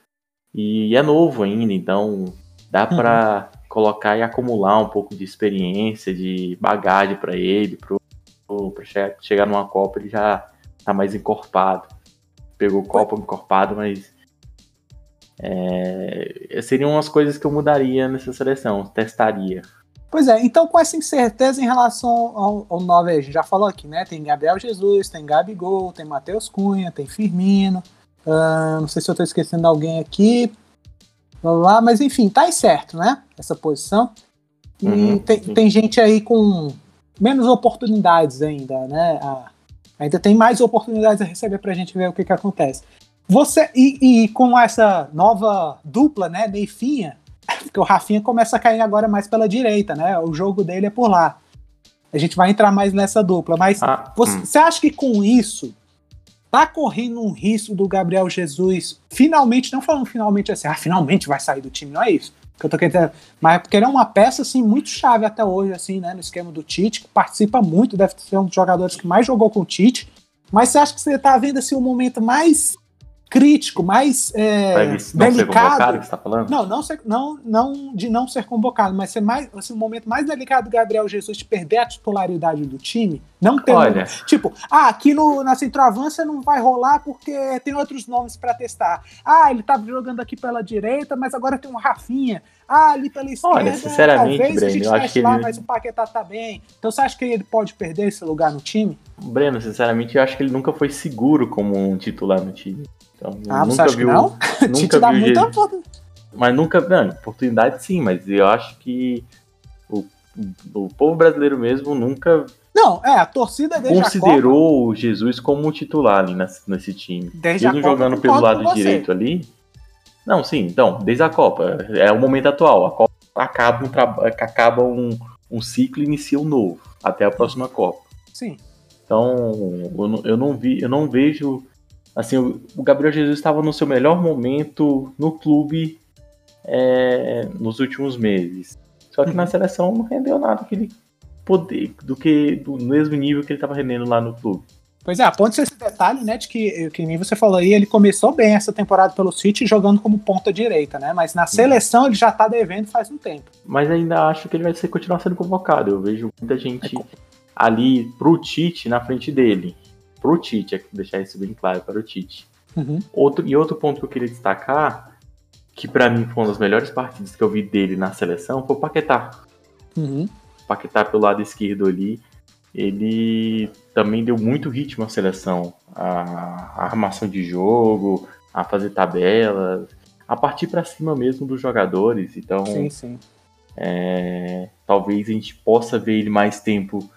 e é novo ainda, então dá uhum. para colocar e acumular um pouco de experiência, de bagagem para ele, para chegar numa Copa ele já tá mais encorpado. Pegou Copa encorpado, mas é, seriam umas coisas que eu mudaria nessa seleção, testaria. Pois é, então com essa incerteza em relação ao, ao 9, a gente já falou aqui, né? Tem Gabriel Jesus, tem Gabigol, tem Matheus Cunha, tem Firmino. Uh, não sei se eu estou esquecendo alguém aqui lá, mas enfim, tá certo, né? Essa posição. E uhum, tem, tem gente aí com menos oportunidades ainda, né? Ah, ainda tem mais oportunidades a receber pra gente ver o que, que acontece. Você, e, e com essa nova dupla, né, Neifinha, (laughs) porque o Rafinha começa a cair agora mais pela direita, né? O jogo dele é por lá. A gente vai entrar mais nessa dupla, mas ah, você, hum. você acha que com isso tá correndo um risco do Gabriel Jesus finalmente, não falando finalmente assim, ah, finalmente vai sair do time, não é isso. Que eu tô querendo, mas é porque ele é uma peça assim muito chave até hoje assim, né, no esquema do Tite, que participa muito, deve ser um dos jogadores que mais jogou com o Tite. Mas você acha que você tá vendo assim o um momento mais crítico, mais é, delicado. Ser tá falando? Não, não, ser, não, não de não ser convocado, mas ser mais, assim, um momento mais delicado do Gabriel Jesus de perder a titularidade do time. Não ter. Olha. Um, tipo, ah, aqui no, na centroavança não vai rolar porque tem outros nomes para testar. Ah, ele tava jogando aqui pela direita, mas agora tem um Rafinha. Ah, ali pela esquerda. Olha, sinceramente, talvez Breno, a gente eu acho que lá, ele... mas o Paquetá tá bem. Então você acha que ele pode perder esse lugar no time? Breno, sinceramente, eu acho que ele nunca foi seguro como um titular no time. Então, ah, nunca você viu, não? (laughs) Nunca dá muita Mas nunca, não, oportunidade sim, mas eu acho que o, o povo brasileiro mesmo nunca não, é, a torcida desde considerou o Jesus como um titular ali nesse, nesse time. Desde Mesmo jogando pelo lado direito ali. Não, sim, então, desde a Copa. É o momento atual. A Copa acaba um, acaba um, um ciclo e inicia um novo. Até a próxima Copa. Sim. Então, eu não, eu não vi, eu não vejo Assim, o Gabriel Jesus estava no seu melhor momento no clube é, nos últimos meses. Só que na uhum. seleção não rendeu nada que ele poder, do que do mesmo nível que ele estava rendendo lá no clube. Pois é, aponte esse detalhe, né, de que, que nem você falou aí, ele começou bem essa temporada pelo City jogando como ponta direita, né, mas na seleção ele já tá devendo faz um tempo. Mas ainda acho que ele vai ser, continuar sendo convocado, eu vejo muita gente é ali pro Tite na frente dele pro Tite, é deixar isso bem claro para o Tite. Uhum. Outro, e outro ponto que eu queria destacar, que para mim foi uma das melhores partidas que eu vi dele na seleção, foi o Paquetá. Uhum. Paquetá pelo lado esquerdo ali, ele também deu muito ritmo à seleção. A, a armação de jogo, a fazer tabelas, a partir para cima mesmo dos jogadores. Então, sim, sim. É, talvez a gente possa ver ele mais tempo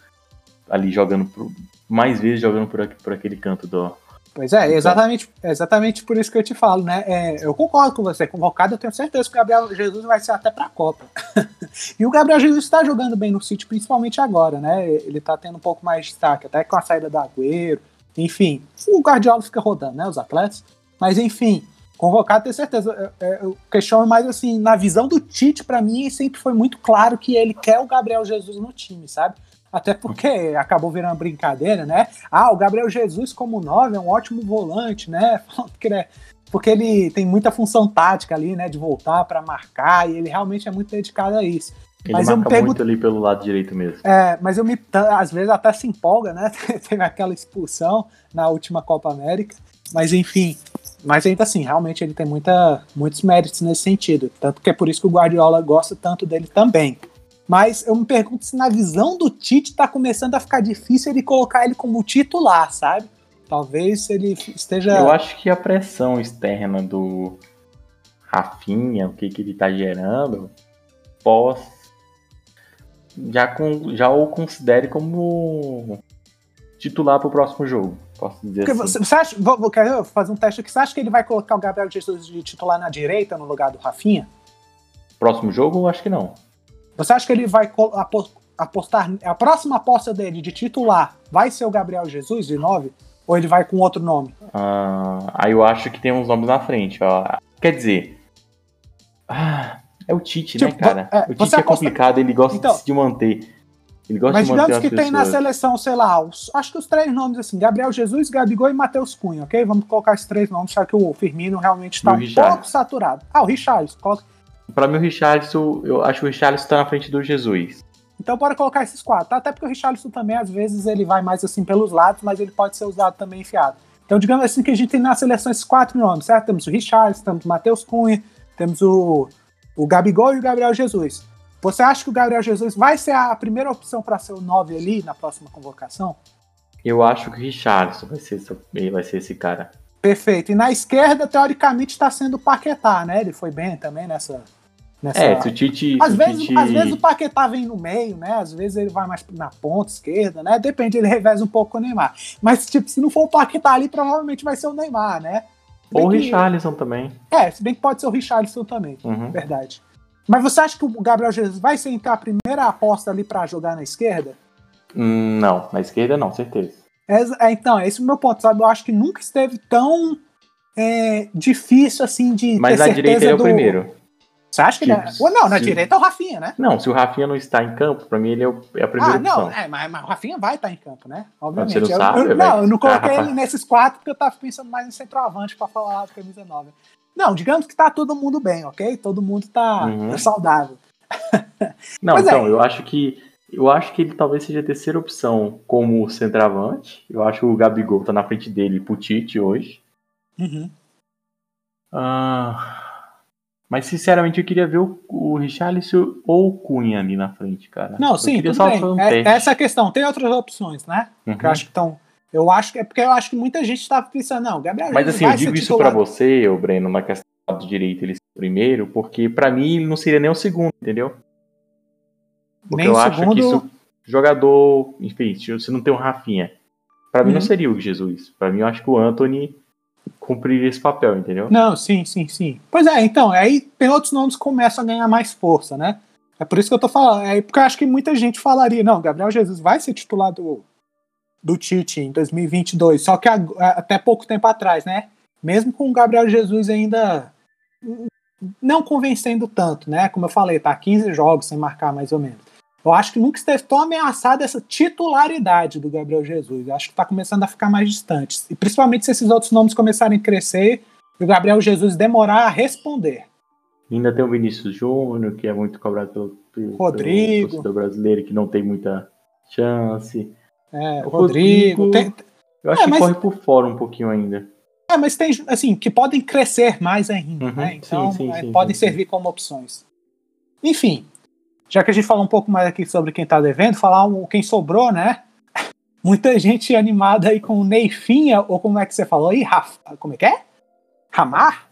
ali jogando pro, mais vezes jogando por, aqui, por aquele canto do. Pois é, exatamente, exatamente por isso que eu te falo, né? É, eu concordo com você, convocado, eu tenho certeza que o Gabriel Jesus vai ser até para a Copa. (laughs) e o Gabriel Jesus está jogando bem no City, principalmente agora, né? Ele está tendo um pouco mais de destaque, até com a saída do Agüero, enfim. O Guardiola fica rodando, né? Os atletas. Mas enfim, convocado, tenho certeza. É, eu questiono mais assim, na visão do Tite, para mim, sempre foi muito claro que ele quer o Gabriel Jesus no time, sabe? Até porque acabou virando brincadeira, né? Ah, o Gabriel Jesus como nove é um ótimo volante, né? (laughs) Porque, né? porque ele tem muita função tática ali, né? De voltar para marcar e ele realmente é muito dedicado a isso. Ele mas marca eu pergunto... muito ali pelo lado direito mesmo. É, mas eu me às vezes até se empolga, né? (laughs) Teve aquela expulsão na última Copa América, mas enfim. Mas ainda assim, realmente ele tem muita, muitos méritos nesse sentido. Tanto que é por isso que o Guardiola gosta tanto dele também. Mas eu me pergunto se na visão do Tite tá começando a ficar difícil ele colocar ele como titular, sabe? Talvez ele esteja. Eu acho que a pressão externa do Rafinha, o que, que ele tá gerando, pós. Já, com, já o considere como titular pro próximo jogo. Posso dizer Porque assim. Você acha, vou, vou, fazer um teste aqui. Você acha que ele vai colocar o Gabriel Jesus de titular na direita no lugar do Rafinha? Próximo jogo, acho que não. Você acha que ele vai apostar. A próxima aposta dele de titular vai ser o Gabriel Jesus de 9? Ou ele vai com outro nome? Ah, aí eu acho que tem uns nomes na frente. Ó. Quer dizer. Ah, é o Tite, né, tipo, né, cara? É, o Tite é complicado, ele gosta então, de se manter. Ele gosta mas de manter digamos que tem na seleção, sei lá, os, acho que os três nomes assim: Gabriel Jesus, Gabigol e Matheus Cunha, ok? Vamos colocar esses três nomes, já que o Firmino realmente está um Richard. pouco saturado. Ah, o Richard. Coloca, Pra mim, o Richarlison, eu acho que o Richarlison tá na frente do Jesus. Então bora colocar esses quatro. Tá? Até porque o Richarlison também, às vezes, ele vai mais assim pelos lados, mas ele pode ser usado também enfiado. Então, digamos assim que a gente tem na seleção esses quatro nomes, certo? Temos o Richarlison, temos o Matheus Cunha, temos o, o Gabigol e o Gabriel Jesus. Você acha que o Gabriel Jesus vai ser a primeira opção para ser o 9 ali na próxima convocação? Eu acho que o Richarlison vai ser, vai ser esse cara. Perfeito. E na esquerda, teoricamente, está sendo o Paquetá, né? Ele foi bem também nessa, Nessa... É, se o Tite. Às, vezes, Tite... às vezes o Paquetá vem no meio, né? Às vezes ele vai mais na ponta esquerda, né? Depende, ele reveza um pouco com o Neymar. Mas, tipo, se não for o Paquetá ali, provavelmente vai ser o Neymar, né? Ou o Richarlison também. É, se bem que pode ser o Richarlison também, uhum. verdade. Mas você acha que o Gabriel Jesus vai ser então a primeira aposta ali para jogar na esquerda? Hum, não, na esquerda não, certeza. É, é, então, esse é o meu ponto, sabe? Eu acho que nunca esteve tão é, difícil assim de. Mas ter na direita ele é o primeiro. Você acha que ele é... Ou não, na se... direita é o Rafinha, né? Não, se o Rafinha não está em campo, pra mim ele é, o... é a primeira ah, não, opção. É, mas, mas, o Rafinha vai estar em campo, né? Obviamente. Você não, sabe, eu, eu, não, eu não coloquei ele nesses quatro porque eu tava pensando mais em centroavante pra falar do camisa 9. Não, digamos que tá todo mundo bem, ok? Todo mundo tá, uhum. saudável. (laughs) Não, mas então, é. eu acho que eu acho que ele talvez seja a terceira opção como centroavante. Eu acho que o Gabigol tá na frente dele pro Tite hoje. Uhum. Ah, mas, sinceramente, eu queria ver o, o Richarlison ou o Cunha ali na frente, cara. Não, sim, tudo bem. É, essa é a questão. Tem outras opções, né? Uhum. Que eu acho que estão... Eu acho que é porque eu acho que muita gente estava pensando, não, Gabriel. Mas assim, eu digo isso para você, o Breno, na questão do direito ele ser primeiro, porque para mim ele não seria nem o segundo, entendeu? Porque nem eu acho segundo... que isso, jogador, enfim, se não tem um Rafinha, para uhum. mim não uhum. seria o Jesus. Para mim eu acho que o Anthony cumprir esse papel, entendeu? Não, sim, sim, sim. Pois é, então, aí tem outros nomes que começam a ganhar mais força, né? É por isso que eu tô falando. É porque eu acho que muita gente falaria, não, Gabriel Jesus vai ser titular do, do Tite em 2022, só que a, até pouco tempo atrás, né? Mesmo com o Gabriel Jesus ainda não convencendo tanto, né? Como eu falei, tá 15 jogos sem marcar mais ou menos. Eu acho que nunca esteve tão ameaçada essa titularidade do Gabriel Jesus. Eu acho que está começando a ficar mais distante. E principalmente se esses outros nomes começarem a crescer e o Gabriel Jesus demorar a responder. ainda tem o Vinícius Júnior, que é muito cobrado pelo, pelo Rodrigo. Pelo brasileiro, que não tem muita chance. É, o Rodrigo. Rodrigo tem... Eu acho é, que mas... corre por fora um pouquinho ainda. É, mas tem, assim, que podem crescer mais ainda, uhum, né? Então, sim, sim, é, sim, podem servir como opções. Enfim, já que a gente falou um pouco mais aqui sobre quem tá devendo, falar um, quem sobrou, né? (laughs) Muita gente animada aí com o Neifinha, ou como é que você falou aí? Rafa, como é que é? Ramar?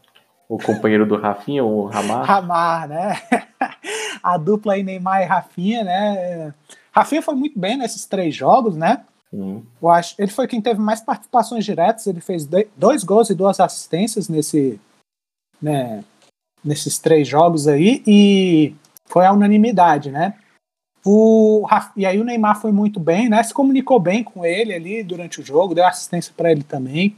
O companheiro do Rafinha, o Ramar? Ramar, né? (laughs) A dupla aí, Neymar e Rafinha, né? Rafinha foi muito bem nesses três jogos, né? Eu acho, ele foi quem teve mais participações diretas, ele fez dois gols e duas assistências nesse, né, nesses três jogos aí, e foi a unanimidade, né? O, e aí o Neymar foi muito bem, né? Se comunicou bem com ele ali durante o jogo, deu assistência para ele também.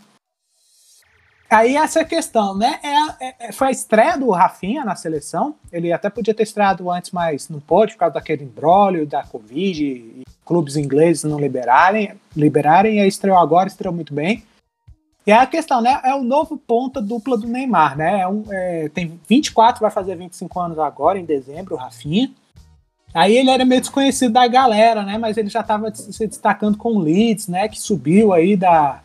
aí essa questão, né? É, é, é, foi a estreia do Rafinha na seleção. Ele até podia ter estreado antes, mas não pôde, por causa daquele embrólio da Covid e clubes ingleses não liberarem, liberarem, e aí estreou agora, estreou muito bem. E a questão, né? É o novo ponta dupla do Neymar, né? É um, é, tem 24, vai fazer 25 anos agora, em dezembro, o Rafinha. Aí ele era meio desconhecido da galera, né? Mas ele já estava se destacando com o Leeds, né? Que subiu aí da,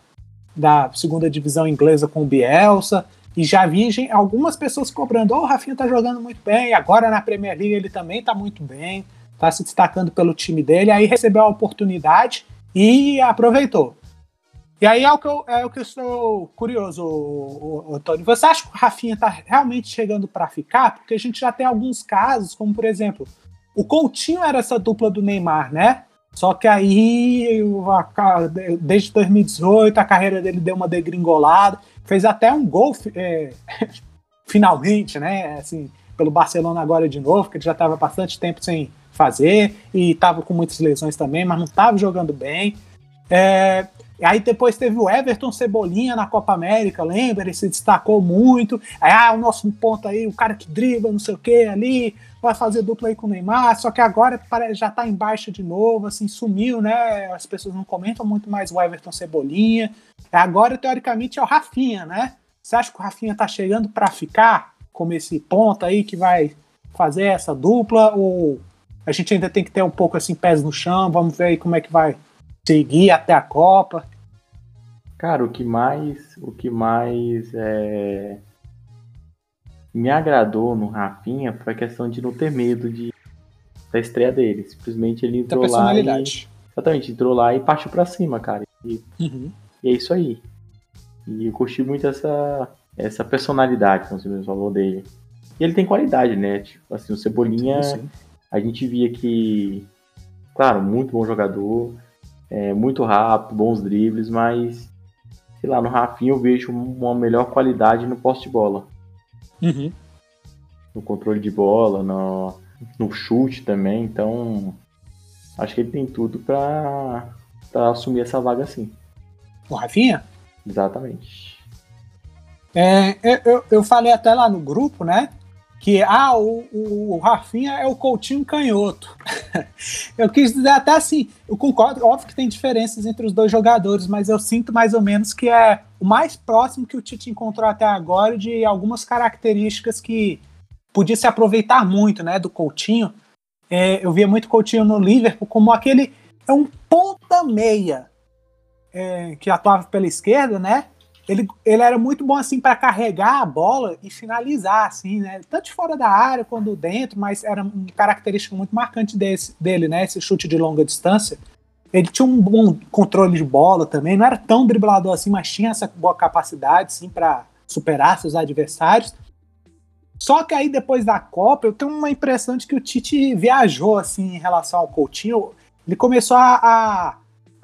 da segunda divisão inglesa com o Bielsa. E já vi algumas pessoas cobrando: oh, o Rafinha tá jogando muito bem. Agora na Premier League ele também tá muito bem. Tá se destacando pelo time dele. Aí recebeu a oportunidade e aproveitou. E aí é o que eu, é o que eu estou curioso, Antônio. Você acha que o Rafinha está realmente chegando para ficar? Porque a gente já tem alguns casos, como por exemplo, o Coutinho era essa dupla do Neymar, né? Só que aí, desde 2018, a carreira dele deu uma degringolada. Fez até um gol, é, (laughs) finalmente, né? Assim, pelo Barcelona agora de novo, que ele já estava bastante tempo sem fazer e estava com muitas lesões também, mas não estava jogando bem. É, Aí depois teve o Everton Cebolinha na Copa América, lembra? Ele se destacou muito. Aí, ah, o nosso ponto aí, o cara que dribla, não sei o que ali, vai fazer dupla aí com o Neymar. Só que agora já tá em baixa de novo, assim, sumiu, né? As pessoas não comentam muito mais o Everton Cebolinha. Agora, teoricamente, é o Rafinha, né? Você acha que o Rafinha tá chegando para ficar como esse ponto aí que vai fazer essa dupla? Ou a gente ainda tem que ter um pouco assim, pés no chão? Vamos ver aí como é que vai seguir até a Copa? Cara, o que mais, o que mais é, me agradou no Rafinha foi a questão de não ter medo de, da estreia dele. Simplesmente ele entrou lá e, exatamente, entrou lá e partiu para cima, cara. E, uhum. e, é isso aí. E eu curti muito essa, essa personalidade, como você mesmo falou dele. E ele tem qualidade, né? Tipo, assim, o Cebolinha, sim, sim. a gente via que, claro, muito bom jogador, é, muito rápido, bons dribles, mas sei lá, no Rafinha eu vejo uma melhor qualidade no poste de bola. Uhum. No controle de bola, no, no chute também, então acho que ele tem tudo para assumir essa vaga assim. O Rafinha? Exatamente. É, eu, eu falei até lá no grupo, né? Que ah, o, o, Rafinha é o Coutinho canhoto. (laughs) eu quis dizer até assim, eu concordo, óbvio que tem diferenças entre os dois jogadores, mas eu sinto mais ou menos que é o mais próximo que o Tite encontrou até agora de algumas características que podia se aproveitar muito, né, do Coutinho. É, eu via muito Coutinho no Liverpool como aquele é um ponta meia é, que atuava pela esquerda, né? Ele, ele era muito bom assim para carregar a bola e finalizar, assim, né? Tanto fora da área quanto dentro, mas era uma característica muito marcante desse, dele, né? Esse chute de longa distância. Ele tinha um bom controle de bola também, não era tão driblador assim, mas tinha essa boa capacidade, sim, para superar seus adversários. Só que aí depois da Copa, eu tenho uma impressão de que o Tite viajou assim em relação ao Coutinho. Ele começou a, a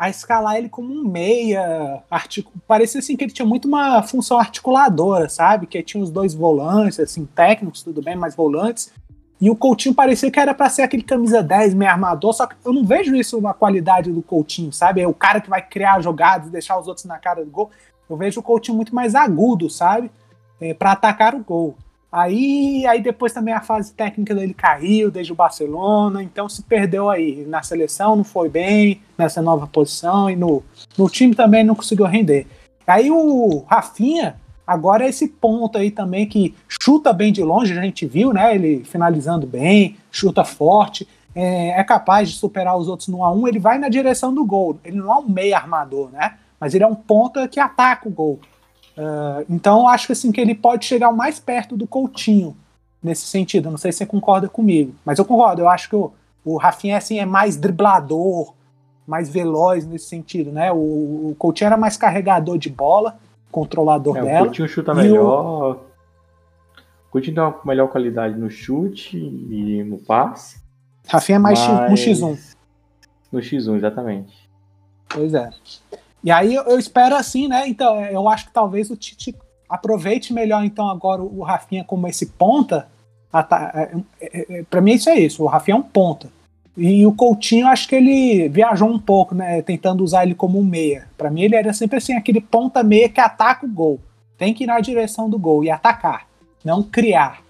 a escalar ele como um meia, artic... parecia assim que ele tinha muito uma função articuladora, sabe? Que tinha os dois volantes, assim, técnicos, tudo bem, mas volantes. E o Coutinho parecia que era para ser aquele camisa 10, meio armador, só que eu não vejo isso na qualidade do Coutinho, sabe? É o cara que vai criar jogadas, deixar os outros na cara do gol. Eu vejo o Coutinho muito mais agudo, sabe? É, para atacar o gol. Aí, aí depois também a fase técnica dele caiu desde o Barcelona, então se perdeu aí. Na seleção não foi bem, nessa nova posição, e no, no time também não conseguiu render. Aí o Rafinha, agora é esse ponto aí também que chuta bem de longe, a gente viu, né? Ele finalizando bem, chuta forte, é, é capaz de superar os outros no a um, ele vai na direção do gol. Ele não é um meio armador, né? Mas ele é um ponta que ataca o gol. Uh, então acho que assim que ele pode chegar mais perto do Coutinho nesse sentido. Não sei se você concorda comigo, mas eu concordo. Eu acho que o, o Rafinha assim é mais driblador, mais veloz nesse sentido, né? O, o Coutinho era mais carregador de bola, controlador é, dela. O Coutinho chuta melhor. O... Coutinho tem uma melhor qualidade no chute e no passe. Rafinha é mais mas... no X1. No X1, exatamente. Pois é. E aí eu, eu, espero assim, né? Então, eu acho que talvez o Tite aproveite melhor então agora o Rafinha como esse ponta. É, é, é, para mim isso é isso, o Rafinha é um ponta. E o Coutinho, acho que ele viajou um pouco, né? Tentando usar ele como um meia. Para mim ele era sempre assim, aquele ponta meia que ataca o gol. tem que ir na direção do gol e atacar, não criar.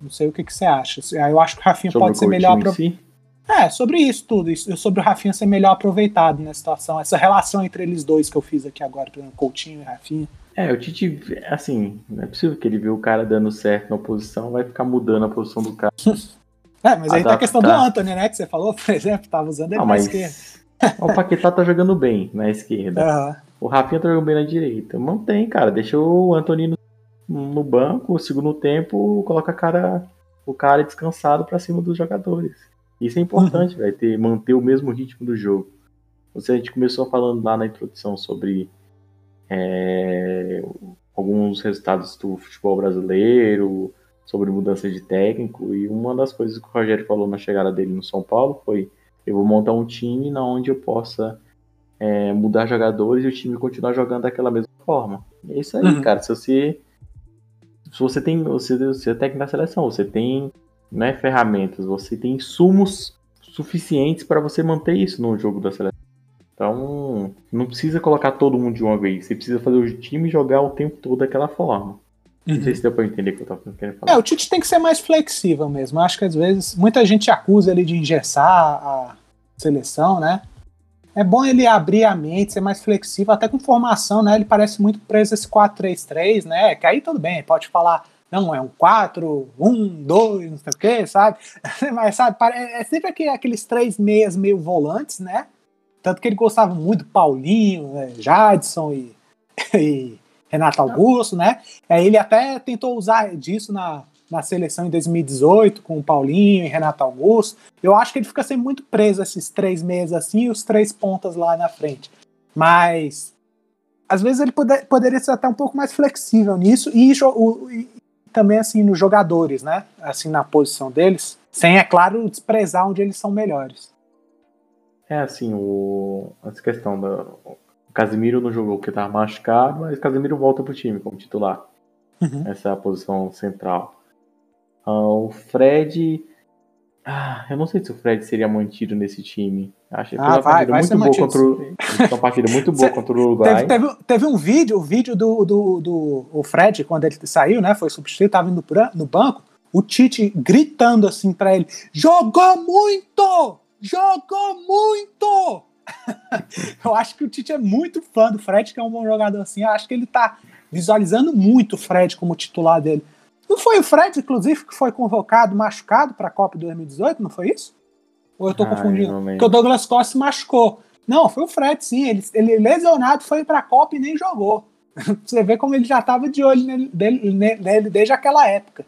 Não sei o que, que você acha. Eu acho que o Rafinha Sobre pode o ser melhor. Coutinho Pro... em si? É, sobre isso tudo. Isso, sobre o Rafinha ser melhor aproveitado na situação. Essa relação entre eles dois que eu fiz aqui agora, por exemplo, Coutinho e Rafinha. É, o Tite, assim, não é possível que ele viu o cara dando certo na posição, vai ficar mudando a posição do cara. (laughs) É, mas aí tá a questão do Anthony, né? Que você falou, (laughs) por exemplo, tava usando ele Não, na mas esquerda. o Paquetá tá jogando bem na esquerda. Aham. O Rafinha tá jogando bem na direita. Mantém, cara. Deixa o Antônio no, no banco, o segundo tempo, coloca a cara, o cara descansado pra cima dos jogadores. Isso é importante, vai ter manter o mesmo ritmo do jogo. Você, a gente começou falando lá na introdução sobre é, alguns resultados do futebol brasileiro, sobre mudança de técnico, e uma das coisas que o Rogério falou na chegada dele no São Paulo foi: eu vou montar um time na onde eu possa é, mudar jogadores e o time continuar jogando daquela mesma forma. É isso aí, Uhum. cara. Se você se você tem você, você é técnico da seleção, você tem não é ferramentas, você tem insumos suficientes para você manter isso no jogo da seleção. Então, não precisa colocar todo mundo de uma vez. Você precisa fazer o time jogar o tempo todo daquela forma. Não sei se deu pra entender o que eu tava querendo falar. É, o Tite tem que ser mais flexível mesmo. Eu acho que às vezes muita gente acusa ele de engessar a seleção, né? É bom ele abrir a mente, ser mais flexível, até com formação, né? Ele parece muito preso esse 4-3-3, né? Que aí tudo bem, pode falar, não, é um 4, 1, 2, não sei o quê, sabe? (laughs) Mas, sabe, pare- é sempre aquele- aqueles três meias meio volantes, né? Tanto que ele gostava muito do Paulinho, né? Jadson e, (laughs) e Renato Augusto, né? É, ele até tentou usar disso na, na seleção em 2018 com o Paulinho e Renato Augusto. Eu acho que ele fica sempre muito preso a esses três meias assim e os três pontas lá na frente. Mas às vezes ele pode- poderia ser até um pouco mais flexível nisso e, e também assim nos jogadores, né? Assim na posição deles, sem é claro desprezar onde eles são melhores. É assim, o, essa questão da. O Casemiro não jogou porque tava machucado, mas o Casemiro volta pro time como titular. Uhum. Essa é a posição central. Ah, o Fred. Ah, eu não sei se o Fred seria mantido nesse time. Achei que Ah, vai- partida vai muito boa mantido, contra o. (laughs) Uma partida muito boa contra o Uruguai. Teve, teve, teve um vídeo, o vídeo do, do, do o Fred, quando ele saiu, né? Foi substituído, tava indo no banco, o Tite gritando assim pra ele: jogou muito! Jogou muito! (laughs) eu acho que o Tite é muito fã do Fred, que é um bom jogador assim. Eu acho que ele tá visualizando muito o Fred como titular dele. Não foi o Fred, inclusive, que foi convocado, machucado pra Copa 2018, não foi isso? Ou eu tô Ah, eu confundindo? Porque o Douglas Costa se machucou. Não, foi o Fred, sim. Ele, ele lesionado foi pra Copa e nem jogou. (laughs) Você vê como ele já tava de olho nele, dele- nele desde aquela época.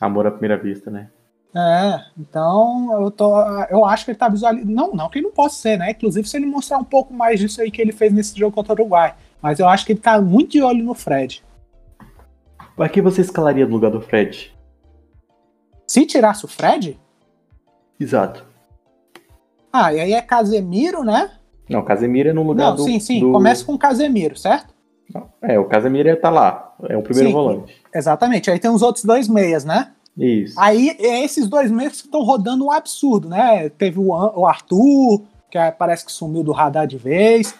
Amor à primeira vista, né? É, então eu, tô, eu acho que ele tá visualizando. Não, não que ele não possa ser, né? Inclusive, se ele mostrar um pouco mais disso aí que ele fez nesse jogo contra o Uruguai. Mas eu acho que ele tá muito de olho no Fred. Pra que você escalaria no lugar do Fred? Se tirasse o Fred, Exato. ah, e aí é Casemiro, né? Não, Casemiro é no lugar Não, do. sim, sim. do- Começa com o Casemiro, certo? É, o Casemiro estar lá. É o primeiro Sim. volante. Exatamente. Aí tem os outros dois meias, né? Isso. Aí é esses dois meses que estão rodando um absurdo, né? Teve o, Arthur, que é- parece que sumiu do radar de vez.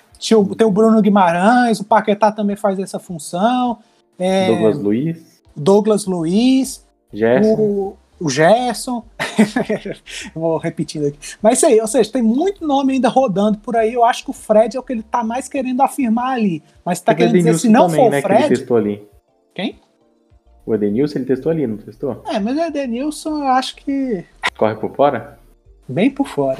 Tem o Bruno Guimarães, o Paquetá também faz essa função. É, Douglas Luiz, Douglas Luiz, Gerson. o, o Gerson. (laughs) Vou repetindo aqui. Mas isso aí, ou seja, tem muito nome ainda rodando por aí. Eu acho que o Fred é o que ele tá mais querendo afirmar ali. Mas tá querendo dizer, se não também, for o né, que ele Fred. testou ali. Quem? O Edenilson ele testou ali, não testou? É, mas o Edenilson eu acho que Corre por fora? bem por fora.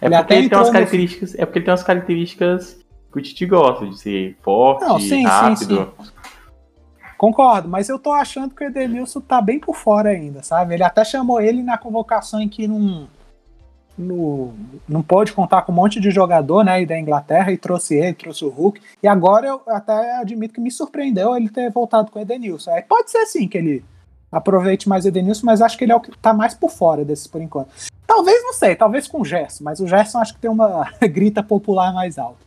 É Ele porque ele tem umas entrou no- características. É porque ele tem umas características que o Tite gosta, de ser forte, Não, sim, sim, rápido. Concordo, mas eu tô achando que o Edenilson tá bem por fora ainda, sabe? Ele até chamou ele na convocação em que não, não, não pôde contar com um monte de jogador, né, e da Inglaterra, e trouxe ele, trouxe o Hulk. E agora eu até admito que me surpreendeu ele ter voltado com o Edenilson. Aí pode ser sim que ele aproveite mais o Edenilson, mas acho que ele é o que tá mais por fora desses por enquanto. Talvez, não sei, talvez com o Gerson, mas o Gerson acho que tem uma (laughs) grita popular mais alta.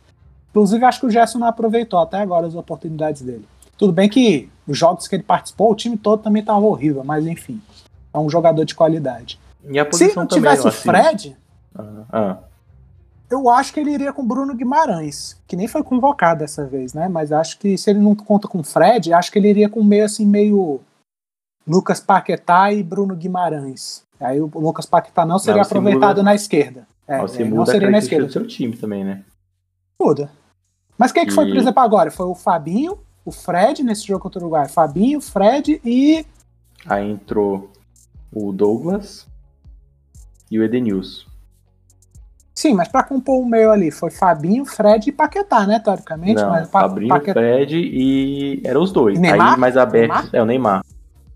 Inclusive, acho que o Gerson não aproveitou até agora as oportunidades dele. Tudo bem que os jogos que ele participou, o time todo também estava horrível, mas enfim, é um jogador de qualidade. Se não tivesse o. Fred, Ah, ah. Eu acho que ele iria com Bruno Guimarães, que nem foi convocado dessa vez, né? Mas acho que se ele não conta com Fred, acho que ele iria com meio assim, meio Lucas Paquetá e Bruno Guimarães. Aí o Lucas Paquetá não seria aproveitado muda, na esquerda. É, você é, muda não seria na esquerda. do seu time também, né? Muda. Mas quem que foi, por exemplo, agora? Foi o Fabinho, o Fred nesse jogo contra o Uruguai. Fabinho, Fred e. Aí entrou o Douglas e o Edenilson. Sim, mas para compor o meio ali foi Fabinho, Fred e Paquetá, né, teoricamente. Não, mas Fabinho, Paquetá... Fred e eram os dois. Neymar? Aí mais aberto Neymar? é o Neymar.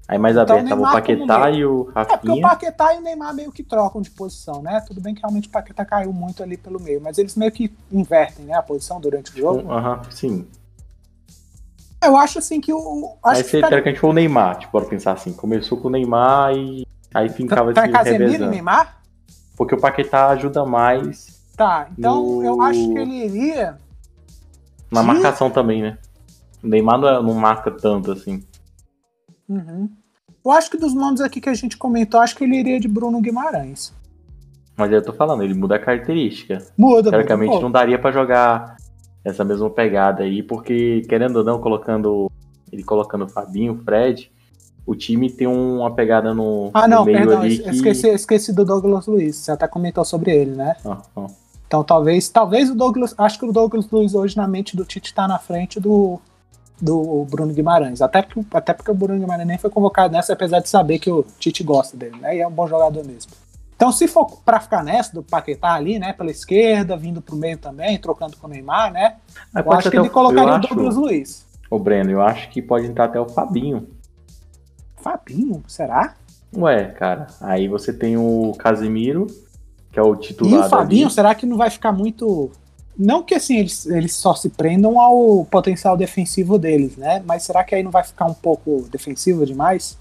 Aí mais então, aberto tava o Paquetá e o Rafinha. É porque o Paquetá e o Neymar meio que trocam de posição, né? Tudo bem que realmente o Paquetá caiu muito ali pelo meio, mas eles meio que invertem, né, a posição durante o jogo. Aham, uhum, sim. Eu acho assim que o. Acho aí que a gente foi o Neymar, tipo, bora pensar assim. Começou com o Neymar e aí fincava então, assim, Casemiro e Neymar? Porque o Paquetá ajuda mais. Tá, então no... eu acho que ele iria. Na de... marcação também, né? O Neymar não, é, não marca tanto assim. Uhum. Eu acho que dos nomes aqui que a gente comentou, acho que ele iria de Bruno Guimarães. Mas eu tô falando, ele muda a característica. Muda, Teoricamente muda não daria para jogar essa mesma pegada aí, porque querendo ou não, colocando ele colocando o Fabinho, o Fred, o time tem uma pegada no, ah, não, no meio perdão, ali. Que... Esqueci, esqueci do Douglas Luiz, você até comentou sobre ele, né? Ah, ah. Então talvez, talvez o Douglas, acho que o Douglas Luiz hoje na mente do Tite está na frente do, do Bruno Guimarães. Até porque, até porque o Bruno Guimarães nem foi convocado nessa, apesar de saber que o Tite gosta dele, né? E é um bom jogador mesmo. Então, se for para ficar nessa, do Paquetá ali, né, pela esquerda, vindo pro meio também, trocando com o Neymar, né? eu acho que ele colocaria o Douglas Luiz. O Breno, eu acho que pode entrar até o Fabinho. Fabinho? Será? Ué, cara, aí você tem o Casimiro, que é o titular. E o Fabinho, ali. será que não vai ficar muito. Não que assim eles, eles só se prendam ao potencial defensivo deles, né? Mas será que aí não vai ficar um pouco defensivo demais?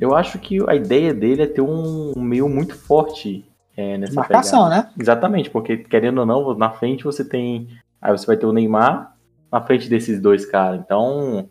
Eu acho que a ideia dele é ter um meio muito forte é, nessa Marcação, pegada. né? Exatamente, porque querendo ou não, na frente você tem. Aí você vai ter o Neymar na frente desses dois caras. Então,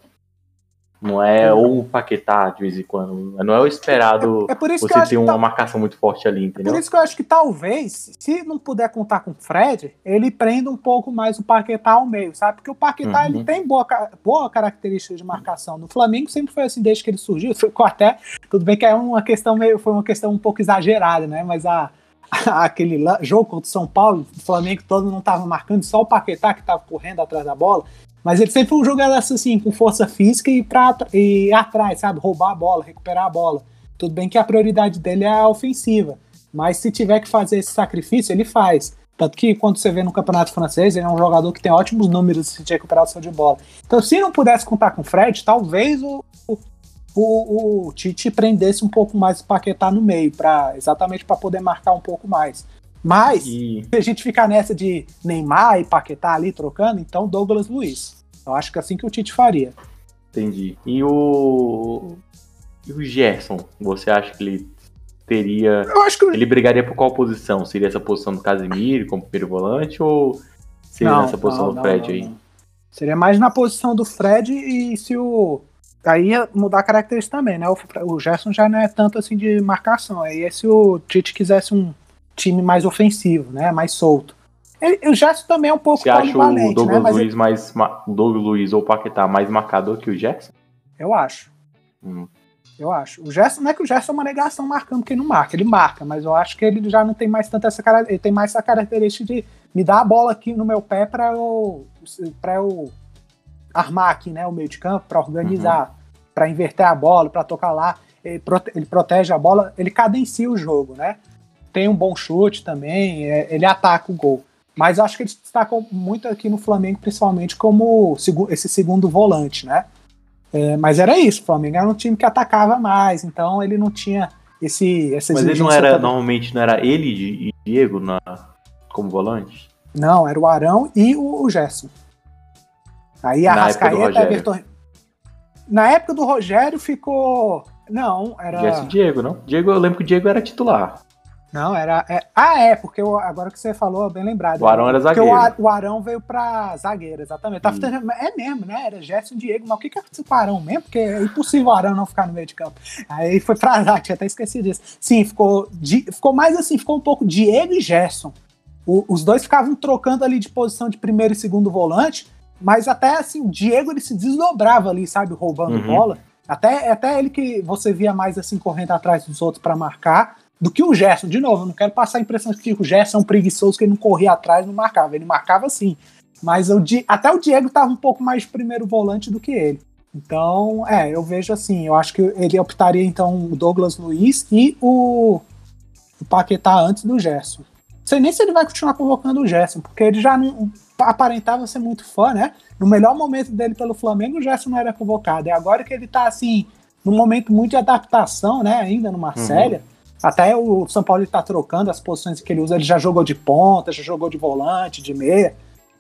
não é ou o Paquetá de vez em quando. Não é o esperado é, é por isso você ter uma tá... marcação muito forte ali, entendeu? É por isso que eu acho que talvez, se não puder contar com o Fred, ele prenda um pouco mais o Paquetá ao meio, sabe? Porque o Paquetá uhum. ele tem boa, boa característica de marcação. No Flamengo sempre foi assim desde que ele surgiu. (laughs) Ficou até. Tudo bem que é uma questão meio. Foi uma questão um pouco exagerada, né? Mas a. (laughs) Aquele jogo contra o São Paulo, o Flamengo todo não estava marcando, só o Paquetá que estava correndo atrás da bola. Mas ele sempre foi um jogador assim, com força física e, pra, e atrás, sabe? Roubar a bola, recuperar a bola. Tudo bem que a prioridade dele é a ofensiva. Mas se tiver que fazer esse sacrifício, ele faz. Tanto que quando você vê no campeonato francês, ele é um jogador que tem ótimos números de recuperação de bola. Então, se não pudesse contar com o Fred, talvez o, o, o, o Tite prendesse um pouco mais o Paquetá no meio, pra, exatamente para poder marcar um pouco mais. Mas, e... se a gente ficar nessa de Neymar e Paquetá ali trocando, então Douglas Luiz. Eu acho que é assim que o Tite faria. Entendi. E o. E o Gerson? Você acha que ele teria. Eu acho que. Ele brigaria por qual posição? Seria essa posição do Casemiro como primeiro volante ou seria não, nessa posição não, do Fred não, aí? Seria mais na posição do Fred e se o. Aí ia mudar a característica também, né? O, o Gerson já não é tanto assim de marcação. Aí é se o Tite quisesse um time mais ofensivo, né? Mais solto. Ele, o Gerson também é um pouco Você acha o né, Douglas né? Luiz ele... mais o Douglas Luiz ou o Paquetá mais marcador que o Gerson? Eu acho. Hum. Eu acho. O Gerson não é que o Gerson é uma negação marcando quem não marca, ele marca, mas eu acho que ele já não tem mais tanta essa cara, ele tem mais essa característica de me dar a bola aqui no meu pé para eu para eu armar aqui, né, o meio de campo, para organizar, uhum. para inverter a bola, para tocar lá. Ele, prote ele protege a bola, ele cadencia o jogo, né? Tem um bom chute também, é, ele ataca o gol. Mas acho que ele destacou muito aqui no Flamengo, principalmente como esse segundo volante, né? É, mas era isso, o Flamengo era um time que atacava mais, então ele não tinha esse essa Mas ele não era, também. normalmente não era ele e Diego na, como volante? Não, era o Arão e o, o Gerson. Aí a Rascaeta, Everton. Na época do Rogério ficou. Não, era. Gerson e Diego, não? Diego, eu lembro que o Diego era titular. Não, era. É, ah, é, porque eu, agora que você falou, bem lembrado. O Arão era zagueiro. Porque o, o Arão veio pra zagueiro, exatamente. Tá, hum. É mesmo, né? Era Gerson e Diego. Mas o que que aconteceu com o Arão mesmo? Porque é impossível o Arão não ficar no meio de campo. Aí foi pra (laughs) lá, tinha até esquecido disso. Sim, ficou, ficou mais assim, ficou um pouco Diego e Gerson. o, os dois ficavam trocando ali de posição de primeiro e segundo volante, mas até assim, o Diego ele se desdobrava ali, sabe, roubando uhum. bola. Até, até ele que você via mais assim correndo atrás dos outros para marcar do que o Gerson. De novo, eu não quero passar a impressão de que o Gerson é um preguiçoso que ele não corria atrás não marcava. Ele marcava sim. Mas o até o Diego estava um pouco mais de primeiro volante do que ele. Então, é, eu vejo assim, eu acho que ele optaria então o Douglas Luiz e o, o Paquetá antes do Gerson. Não sei nem se ele vai continuar convocando o Gerson, porque ele já não aparentava ser muito fã, né? No melhor momento dele pelo Flamengo, o Gerson não era convocado. E agora que ele tá assim, num momento muito de adaptação, né, ainda no Marcélia, uhum. até o São Paulo está trocando as posições que ele usa, ele já jogou de ponta, já jogou de volante, de meia.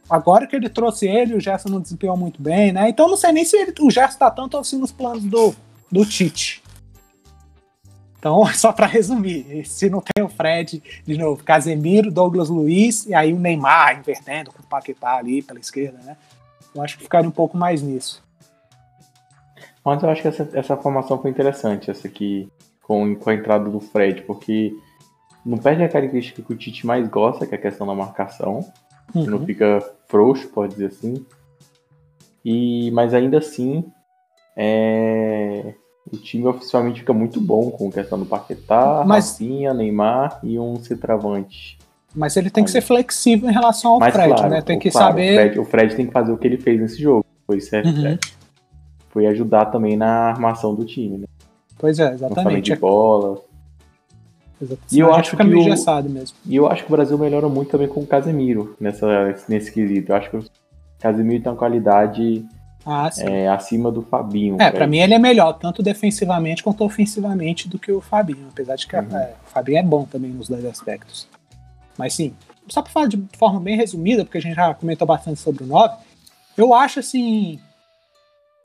Agora que ele trouxe ele, o Gerson não desempenhou muito bem, né? Então não sei nem se ele, o Gerson tá tanto assim nos planos do, do Tite. Então, (laughs) só para resumir, se não tem o Fred, de novo, Casemiro, Douglas Luiz e aí o Neymar invertendo com o Paquetá ali pela esquerda, né? Eu acho que ficaria um pouco mais nisso. Mas eu acho que essa, essa formação foi interessante, essa aqui, com, com a entrada do Fred, porque não perde a característica que o Tite mais gosta, que é a questão da marcação. Uhum. Não fica frouxo, pode dizer assim. E, mas ainda assim, é, o time oficialmente fica muito bom com questão do Paquetá, mas... Rafinha, Neymar e um centroavante. Mas ele tem que ser flexível em relação ao Fred, claro, né? Tem que claro, saber. O Fred, o Fred, tem que fazer o que ele fez nesse jogo. Foi certo, uhum. Foi ajudar também na armação do time, né? Pois é, exatamente. de bola. Exatamente. E eu acho que meio o, mesmo. E eu acho que o Brasil melhora muito também com o Casemiro nessa, nesse quesito. Eu acho que o Casemiro tem uma qualidade ah, é, acima do Fabinho. É, para mim ele é melhor, tanto defensivamente quanto ofensivamente, do que o Fabinho. Apesar de que uhum. é, o Fabinho é bom também nos dois aspectos. Mas sim, só para falar de forma bem resumida, porque a gente já comentou bastante sobre o 9, eu acho assim.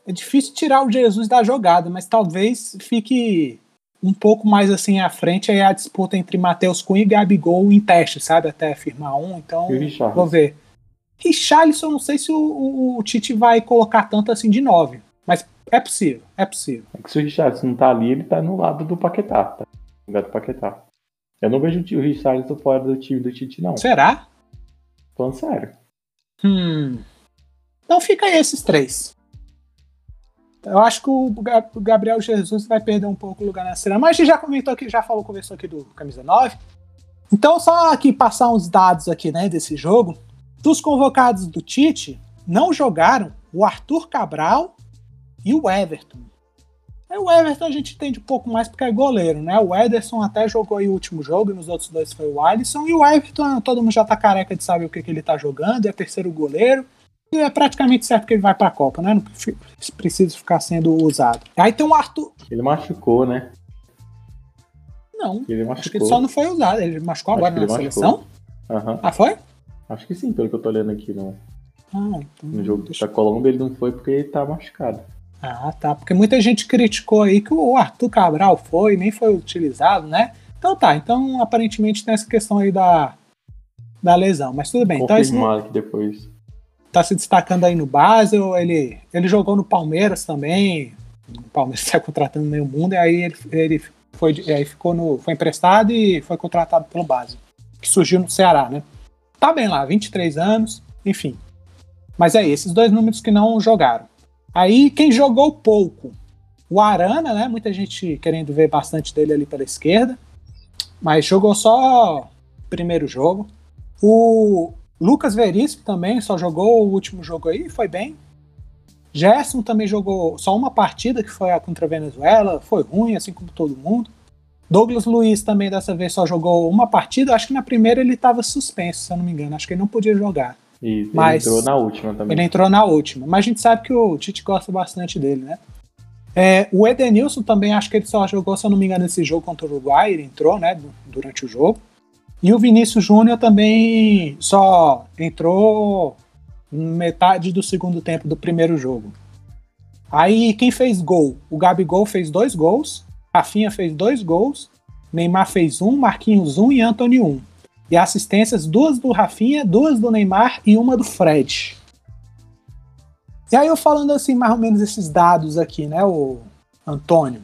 É difícil tirar o Jesus da jogada, mas talvez fique um pouco mais assim à frente é a disputa entre Matheus Cunha e Gabigol em teste, sabe? Até firmar um, então vou ver. Richarlison, não sei se o, o, o, Tite vai colocar tanto assim de 9, mas é possível, é possível. É que se o Richarlison não tá ali, ele tá no lado do Paquetá, tá? No lugar do Paquetá. Eu não vejo o Richarlison fora do time do Tite, não. Será? Falando sério. Hum. Então fica aí esses três. Eu acho que o Gabriel Jesus vai perder um pouco o lugar na cena. Mas a gente já comentou aqui, já falou, conversou aqui do camisa 9. Então, só aqui passar uns dados aqui, né, desse jogo. Dos convocados do Tite, não jogaram o Arthur Cabral e o Everton. Aí o Everton a gente entende um pouco mais porque é goleiro, né? O Ederson até jogou aí o último jogo e nos outros dois foi o Alisson. E o Everton, todo mundo já tá careca de saber o que, que ele tá jogando, é terceiro goleiro é praticamente certo que ele vai para a Copa, né? Não precisa ficar sendo usado. Aí tem o Arthur. Ele machucou, né? Não. Ele machucou. Acho que ele só não foi usado. Ele machucou agora na seleção? Uhum. Ah, foi? Acho que sim, pelo que eu tô olhando aqui no, ah, então, no jogo deixa... da Colômbia, ele não foi porque ele tá machucado. Ah, tá. Porque muita gente criticou aí que o Arthur Cabral foi, nem foi utilizado, né? Então tá, então aparentemente tem essa questão aí da, da lesão, mas tudo bem. Confirmado então, esse... que depois tá se destacando aí no Basel, ele, ele jogou no Palmeiras também, o Palmeiras está (laughs) contratando meio mundo, e aí ele, ele foi, aí ficou no, foi emprestado e foi contratado pelo Basel, que surgiu no Ceará, né? Tá bem lá, 23 anos, enfim. Mas é esses dois números que não jogaram. Aí quem jogou pouco, o Arana, né? Muita gente querendo ver bastante dele ali pela esquerda, mas jogou só primeiro jogo. O Lucas Veríssimo também só jogou o último jogo aí, foi bem. Gerson também jogou só uma partida, que foi a contra a Venezuela, foi ruim, assim como todo mundo. Douglas Luiz também dessa vez só jogou uma partida, acho que na primeira ele estava suspenso, se eu não me engano, acho que ele não podia jogar. E mas ele entrou na última também. Ele entrou na última, mas a gente sabe que o Tite gosta bastante dele, né? É, o Edenilson também, acho que ele só jogou, se eu não me engano, esse jogo contra o Uruguai, ele entrou, né, durante o jogo. E o Vinícius Júnior também só entrou metade do segundo tempo do primeiro jogo. Aí quem fez gol? O Gabigol fez dois gols, Rafinha fez dois gols, Neymar fez um, Marquinhos um e Anthony um. E assistências, duas do Rafinha, duas do Neymar e uma do Fred. E aí eu falando assim, mais ou menos esses dados aqui, né, o Antônio.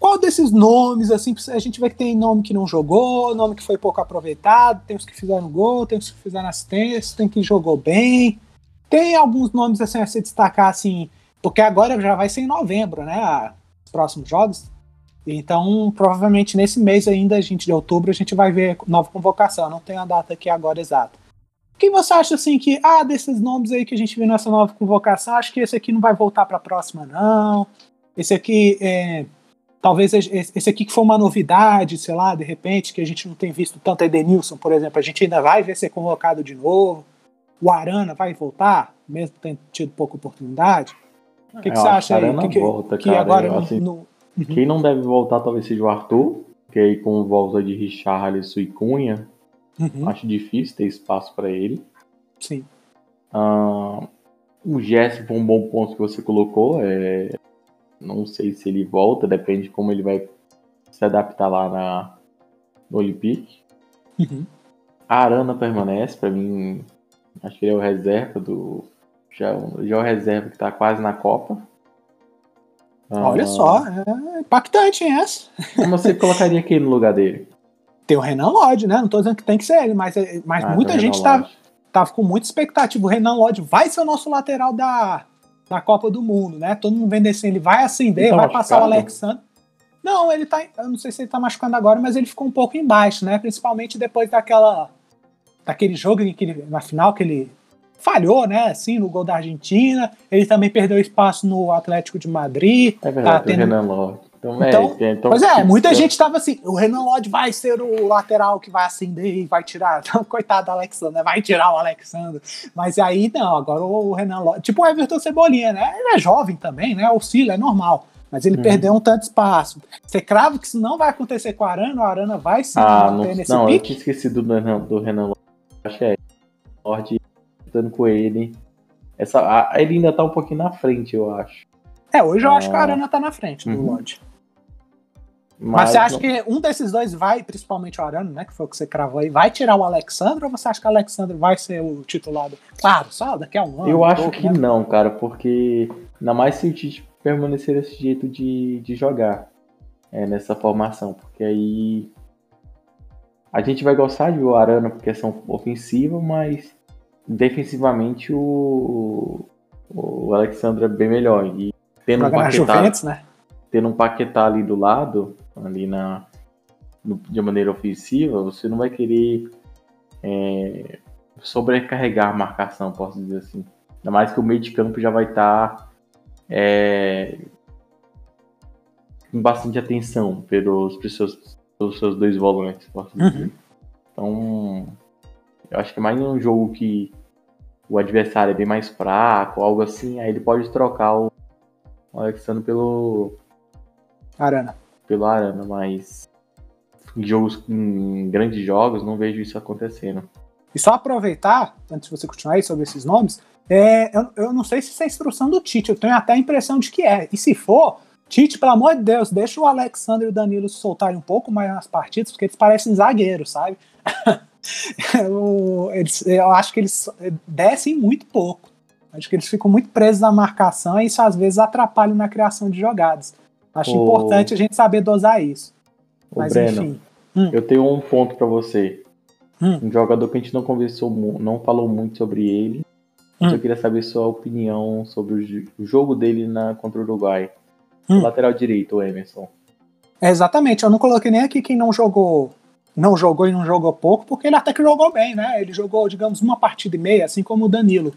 qual desses nomes, assim, a gente vê que tem nome que não jogou, nome que foi pouco aproveitado, tem os que fizeram gol, tem os que fizeram assistência, tem que jogou bem. Tem alguns nomes assim a se destacar, assim, porque agora já vai ser em novembro, né? Os próximos jogos. Então, provavelmente nesse mês ainda, a gente de outubro, a gente vai ver nova convocação. Não tem a data aqui agora exata. Quem você acha assim que, ah, desses nomes aí que a gente viu nessa nova convocação, acho que esse aqui não vai voltar para a próxima, não. Esse aqui, é, talvez esse aqui que foi uma novidade, sei lá, de repente, que a gente não tem visto tanto. Edenilson, por exemplo, a gente ainda vai ver ser convocado de novo. O Arana vai voltar, mesmo tendo tido pouca oportunidade. O que, que você acha aí? Que, que, volta, que cara, agora assim, no, uhum. Quem não deve voltar talvez seja o Arthur, que aí com volta de Richarlison e Cunha, uhum. acho difícil ter espaço para ele. Sim. Uh, o Jesse foi um bom ponto que você colocou. É, não sei se ele volta, depende de como ele vai se adaptar lá na, no Olympique. Uhum. A Arana permanece, para mim, acho que ele é o reserva do, já, já é o reserva que tá quase na Copa. Olha ah, só, é impactante essa. Como você colocaria quem no lugar dele? Tem o Renan Lodge, né? Não tô dizendo que tem que ser ele, mas, é, mas ah, muita gente tá, tava com muita expectativa. O Renan Lodge vai ser o nosso lateral da, da Copa do Mundo, né? Todo mundo vendo assim, ele vai acender, tá vai passar o Alexandre. Não, ele tá. Eu não sei se ele tá machucando agora, mas ele ficou um pouco embaixo, né? Principalmente depois daquela. Daquele jogo que ele, na final que ele falhou, né? Assim, no gol da Argentina. Ele também perdeu espaço no Atlético de Madrid. É verdade, tá tendo... o Renan Lodge. Então, então, é, então, pois é, muita gente estava assim, o Renan Lodge vai ser o lateral que vai acender e vai tirar. (laughs) Então, coitado do Alexandre, né? vai tirar o Alexandre. Mas aí não, agora o Renan Lodge, tipo o Everton Cebolinha, né? Ele é jovem também, né? Oscila, é normal. Mas ele uhum. perdeu um tanto espaço. Você crava que isso não vai acontecer com o Arana, o Arana vai se ah, manter não, nesse não, pique? Eu tinha esquecido do Renan, do Renan Lodge. Acho que é Lodge lutando com ele. Essa, a, ele ainda tá um pouquinho na frente, eu acho. É, hoje eu acho que a ah. Arana tá na frente do uhum. Lodge. Mas, Mas, você acha não... que um desses dois vai, principalmente o Arana, né? Que foi o que você cravou aí, vai tirar o Alexandre ou você acha que o Alexandre vai ser o titulado? Claro, só daqui a um ano. Eu acho pouco, que né? não, cara, porque ainda mais se o Tite permanecer desse jeito de, de jogar é, nessa formação, porque aí a gente vai gostar de o Arana por questão ofensiva, mas defensivamente o, o Alexandre é bem melhor. E tendo um, Paquetá, né? tendo um Paquetá ali do lado, ali na, no, de maneira ofensiva, você não vai querer é, sobrecarregar a marcação, posso dizer assim. Ainda mais que o meio de campo já vai estar tá, é, com bastante atenção pelos, pelos, seus, pelos seus dois volantes, posso dizer. Uhum. Então, eu acho que mais um jogo que o adversário é bem mais fraco, algo assim, aí ele pode trocar o Alexandre pelo. Arana. Pelo Arana, mas em jogos, em grandes jogos, não vejo isso acontecendo. E só aproveitar, antes de você continuar aí sobre esses nomes, é, eu, eu não sei se isso é instrução do Tite, eu tenho até a impressão de que é. E se for, Tite, pelo amor de Deus, deixa o Alexandre e o Danilo se soltarem um pouco mais nas partidas, porque eles parecem zagueiros, sabe? (laughs) (laughs) eu, eles, eu acho que eles descem muito pouco. Acho que eles ficam muito presos na marcação e isso às vezes atrapalha na criação de jogadas. Acho o... importante a gente saber dosar isso. O Mas Breno, enfim. Hum. Eu tenho um ponto para você. Hum. Um jogador que a gente não conversou, não falou muito sobre ele. Hum. Eu queria saber sua opinião sobre o jogo dele na, contra o Uruguai. Hum. lateral direito, o Emerson. É, exatamente, eu não coloquei nem aqui quem não jogou não jogou e não jogou pouco, porque ele até que jogou bem, né? Ele jogou, digamos, uma partida e meia, assim como o Danilo.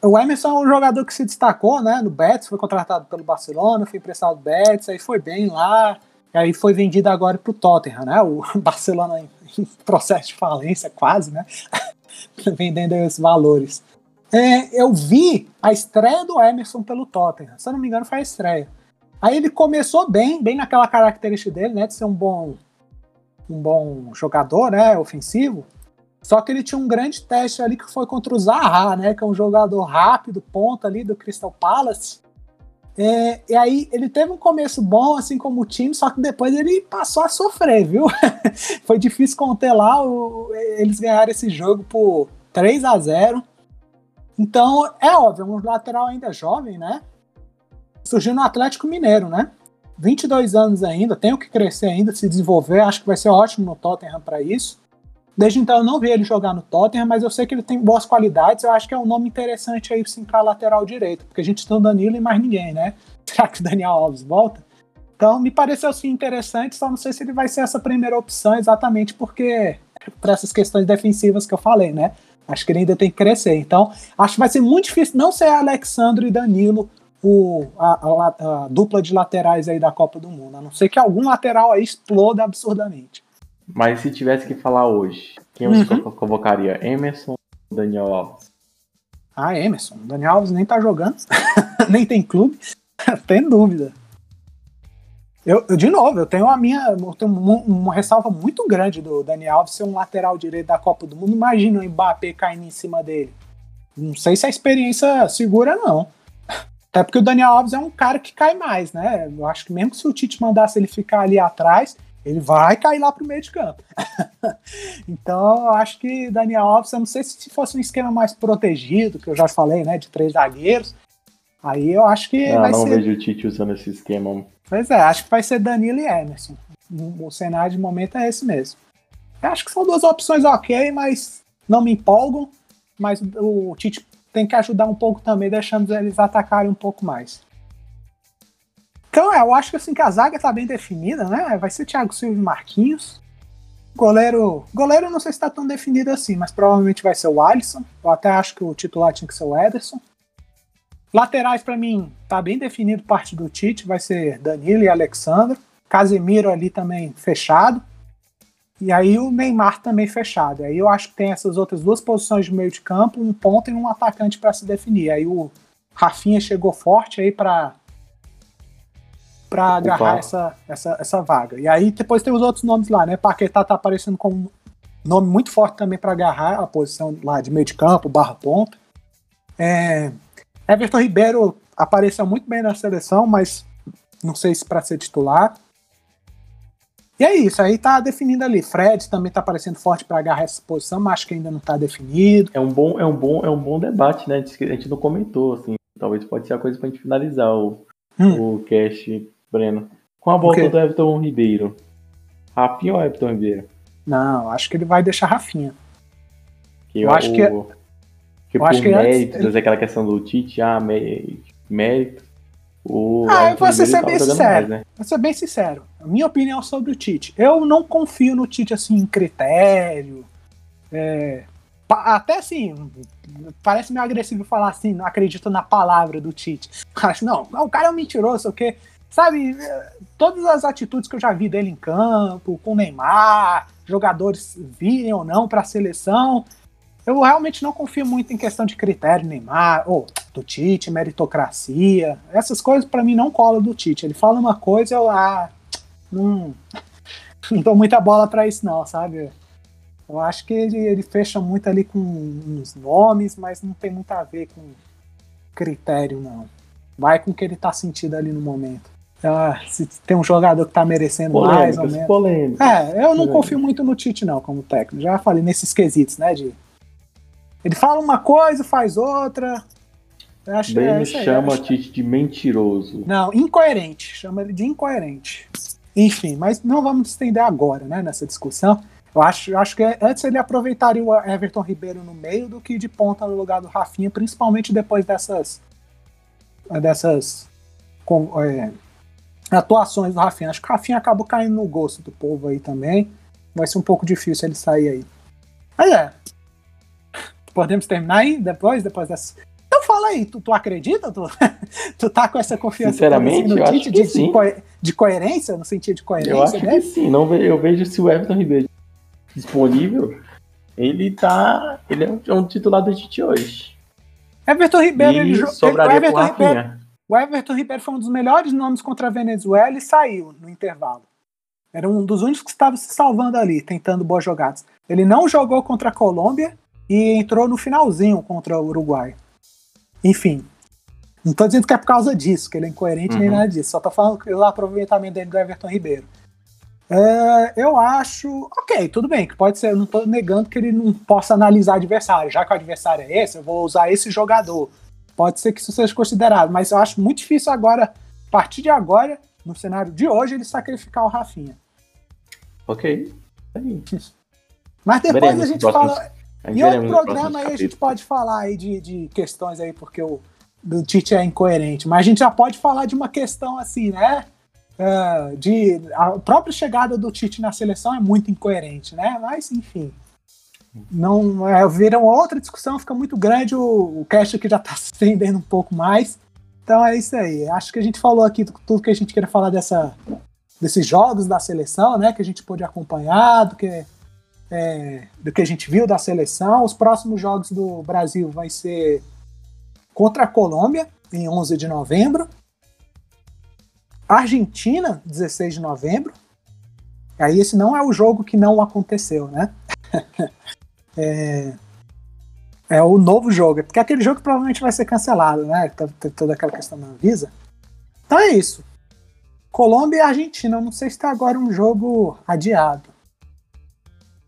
O Emerson é um jogador que se destacou, né? No Betis, foi contratado pelo Barcelona, foi emprestado do Betis, aí foi bem lá, aí foi vendido agora para o Tottenham, né? O (laughs) Barcelona em, em processo de falência, quase, né? (laughs) Vendendo esses valores. É, eu vi a estreia do Emerson pelo Tottenham, se eu não me engano, foi a estreia. Aí ele começou bem, bem naquela característica dele, né? De ser um bom um bom jogador, né, ofensivo. Só que ele tinha um grande teste ali que foi contra o Zaha, né, que é um jogador rápido, ponta ali do Crystal Palace. É, e aí ele teve um começo bom, assim como o time, só que depois ele passou a sofrer, viu? (laughs) foi difícil conter lá, o, eles ganharam esse jogo por 3 a 0 Então, é óbvio, um lateral ainda jovem, né? Surgiu no Atlético Mineiro, né? 22 anos ainda, tem o que crescer ainda, se desenvolver, acho que vai ser ótimo no Tottenham para isso. Desde então eu não vi ele jogar no Tottenham, mas eu sei que ele tem boas qualidades, eu acho que é um nome interessante aí sim para lateral direito, porque a gente tem o Danilo e mais ninguém, né? (laughs) Será que o Daniel Alves volta? Então me pareceu sim interessante, só não sei se ele vai ser essa primeira opção exatamente porque para essas questões defensivas que eu falei, né? Acho que ele ainda tem que crescer. Então, acho que vai ser muito difícil não ser Alexandre e Danilo o, a, a, a, dupla de laterais aí da Copa do Mundo. A não ser que algum lateral aí exploda absurdamente. Mas se tivesse que falar hoje, quem você uhum. convocaria? Emerson ou Daniel Alves? Ah, Emerson. Daniel Alves nem tá jogando, (laughs) nem tem clube, (laughs) tem dúvida. Eu, eu, de novo, eu tenho a minha. Tenho uma, uma, ressalva muito grande do Daniel Alves ser um lateral direito da Copa do Mundo. Imagina o Mbappé caindo em cima dele. Não sei se a experiência segura, não. Até porque o Daniel Alves é um cara que cai mais, né? Eu acho que mesmo se o Tite mandasse ele ficar ali atrás, ele vai cair lá pro meio de campo. (laughs) então, eu acho que Daniel Alves, eu não sei se fosse um esquema mais protegido, que eu já falei, né, de três zagueiros, aí eu acho que não, vai não ser... vejo o Tite usando esse esquema. Pois é, acho que vai ser Danilo e Emerson. O cenário de momento é esse mesmo. Eu acho que são duas opções ok, mas não me empolgam, mas o Tite tem que ajudar um pouco também, deixando eles atacarem um pouco mais. Então, é, eu acho que assim que a zaga tá bem definida, né? Vai ser Thiago Silva e Marquinhos. Goleiro, goleiro não sei se está tão definido assim, mas provavelmente vai ser o Alisson. Eu até acho que o titular tinha que ser o Ederson. Laterais para mim tá bem definido parte do Tite, vai ser Danilo e Alexandre. Casemiro ali também fechado. E aí o Neymar também fechado. Aí eu acho que tem essas outras duas posições de meio de campo, um ponto e um atacante para se definir. Aí o Rafinha chegou forte aí para para agarrar essa, essa, essa vaga. E aí depois tem os outros nomes lá, né? Paquetá tá aparecendo como nome muito forte também para agarrar a posição lá de meio de campo, barra ponta. É, Everton Ribeiro apareceu muito bem na seleção, mas não sei se para ser titular. E é isso, aí tá definindo ali. Fred também tá aparecendo forte para agarrar essa posição, mas acho que ainda não tá definido. É um bom, é um bom, é um bom debate, né? A gente não comentou, assim. Talvez pode ser a coisa pra gente finalizar o, hum. o cast, Breno. Com a volta do Everton Ribeiro. Rafinha ou Everton Ribeiro? Não, acho que ele vai deixar Rafinha. Que eu, acho o, que. Que eu por acho que méritos, antes... aquela questão do Tite, ah, mérito o ah, eu vou ser bem sincero. Mais, né? Vou ser bem sincero. Minha opinião sobre o Tite. Eu não confio no Tite assim em critério. É, até assim, parece meio agressivo falar assim, não acredito na palavra do Tite. (laughs) Acho, não, o cara é um mentiroso, o quê? Sabe, todas as atitudes que eu já vi dele em campo, com Neymar, jogadores virem ou não para a seleção, eu realmente não confio muito em questão de critério, Neymar, ou do Tite, meritocracia. Essas coisas para mim não colam do Tite. Ele fala uma coisa, eu ah, não, não dou muita bola para isso não, sabe? Eu acho que ele, ele fecha muito ali com uns nomes, mas não tem muito a ver com critério, não. Vai com o que ele tá sentindo ali no momento. Ah, se tem um jogador que tá merecendo polêmicas, mais ou menos. Polêmicas. É, eu não confio muito no Tite, não, como técnico. Já falei nesses quesitos, né? De ele fala uma coisa, faz outra. Eu acho Bem, é chama Tite de mentiroso. Não, incoerente. Chama ele de incoerente. Enfim, mas não vamos estender agora, né, nessa discussão. Eu acho, acho que antes ele aproveitaria o Everton Ribeiro no meio do que de ponta no lugar do Rafinha, principalmente depois dessas dessas com, é, atuações do Rafinha. Acho que o Rafinha acabou caindo no gosto do povo aí também. Vai ser um pouco difícil ele sair aí. Mas é, podemos terminar aí depois, depois dessa. Fala aí, tu, tu acredita? Tu, (laughs) tu tá com essa confiança Sinceramente, no Tite de, de, de, coerência, no sentido de coerência? Eu acho que sim. Não, eu vejo se o Everton Ribeiro disponível, ele tá. Ele é um titular do Tite hoje. Everton Ribeiro, e ele sobraria ele, o Everton Ribeiro, o Everton Ribeiro foi um dos melhores nomes contra a Venezuela e saiu no intervalo. Era um dos únicos que estava se salvando ali, tentando boas jogadas. Ele não jogou contra a Colômbia e entrou no finalzinho contra o Uruguai. Enfim, não estou dizendo que é por causa disso, que ele é incoerente uhum. nem nada disso, só estou falando que o aproveitamento dele do Everton Ribeiro. É, eu acho. Ok, tudo bem, que pode ser. Eu não estou negando que ele não possa analisar adversário. Já que o adversário é esse, eu vou usar esse jogador. Pode ser que isso seja considerado, mas eu acho muito difícil agora, a partir de agora, no cenário de hoje, ele sacrificar o Rafinha. Ok. Mas depois Veremos a gente fala. Em outro programa aí a gente pode falar aí de, de questões aí, porque o do Tite é incoerente. Mas a gente já pode falar de uma questão assim, né? Ah, de a própria chegada do Tite na seleção é muito incoerente, né? Mas enfim. Não é, vira uma outra discussão, fica muito grande. O, o cast aqui já está (laughs) se estendendo um pouco mais. Então é isso aí. Acho que a gente falou aqui tudo que a gente queria falar dessa, desses jogos da seleção, né? Que a gente pôde acompanhar, do que é, do que a gente viu da seleção. Os próximos jogos do Brasil vai ser contra a Colômbia, em 11 de novembro. Argentina, 16 de novembro. Aí esse não é o jogo que não aconteceu, né? (laughs) é, é o novo jogo, porque aquele jogo provavelmente vai ser cancelado, né? Tem toda aquela questão da Anvisa. Então é isso. Colômbia e Argentina. Não sei se está agora um jogo adiado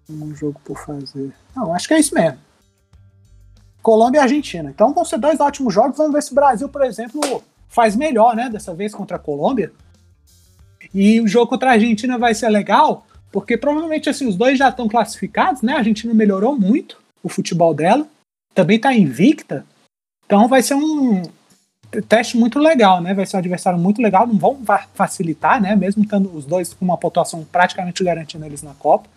um jogo por fazer. Não, acho que é isso mesmo. Colômbia e Argentina. Então vão ser dois ótimos jogos. Vamos ver se o Brasil, por exemplo, faz melhor, né? Dessa vez contra a Colômbia. E o jogo contra a Argentina vai ser legal, porque provavelmente assim, os dois já estão classificados, né? A Argentina melhorou muito o futebol dela. Também está invicta. Então vai ser um teste muito legal, né? Vai ser um adversário muito legal. Não vão fa- facilitar, né? Mesmo estando os dois com uma pontuação praticamente garantindo eles na Copa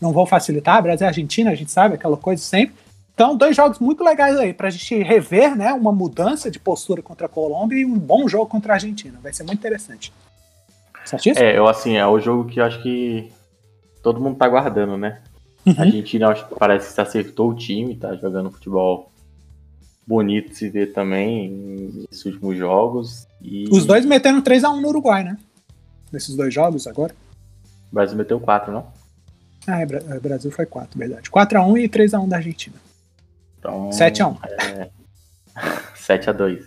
não vão facilitar. Brasil e Argentina, a gente sabe, aquela coisa sempre. Então, dois jogos muito legais aí, pra gente rever, né, uma mudança de postura contra a Colômbia e um bom jogo contra a Argentina. Vai ser muito interessante. Certíssimo? É, eu assim, é o jogo que eu acho que todo mundo tá aguardando, né? Uhum. A Argentina acho que parece que se acertou o time, tá jogando futebol bonito de se ver também nesses últimos jogos. E Os dois metendo 3x1 no Uruguai, né? Nesses dois jogos agora. O Brasil meteu 4, não? Ah, é, é, Brasil foi 4, verdade. 4x1 e 3x1 da Argentina. Então. 7x1. É... (laughs) 7x2.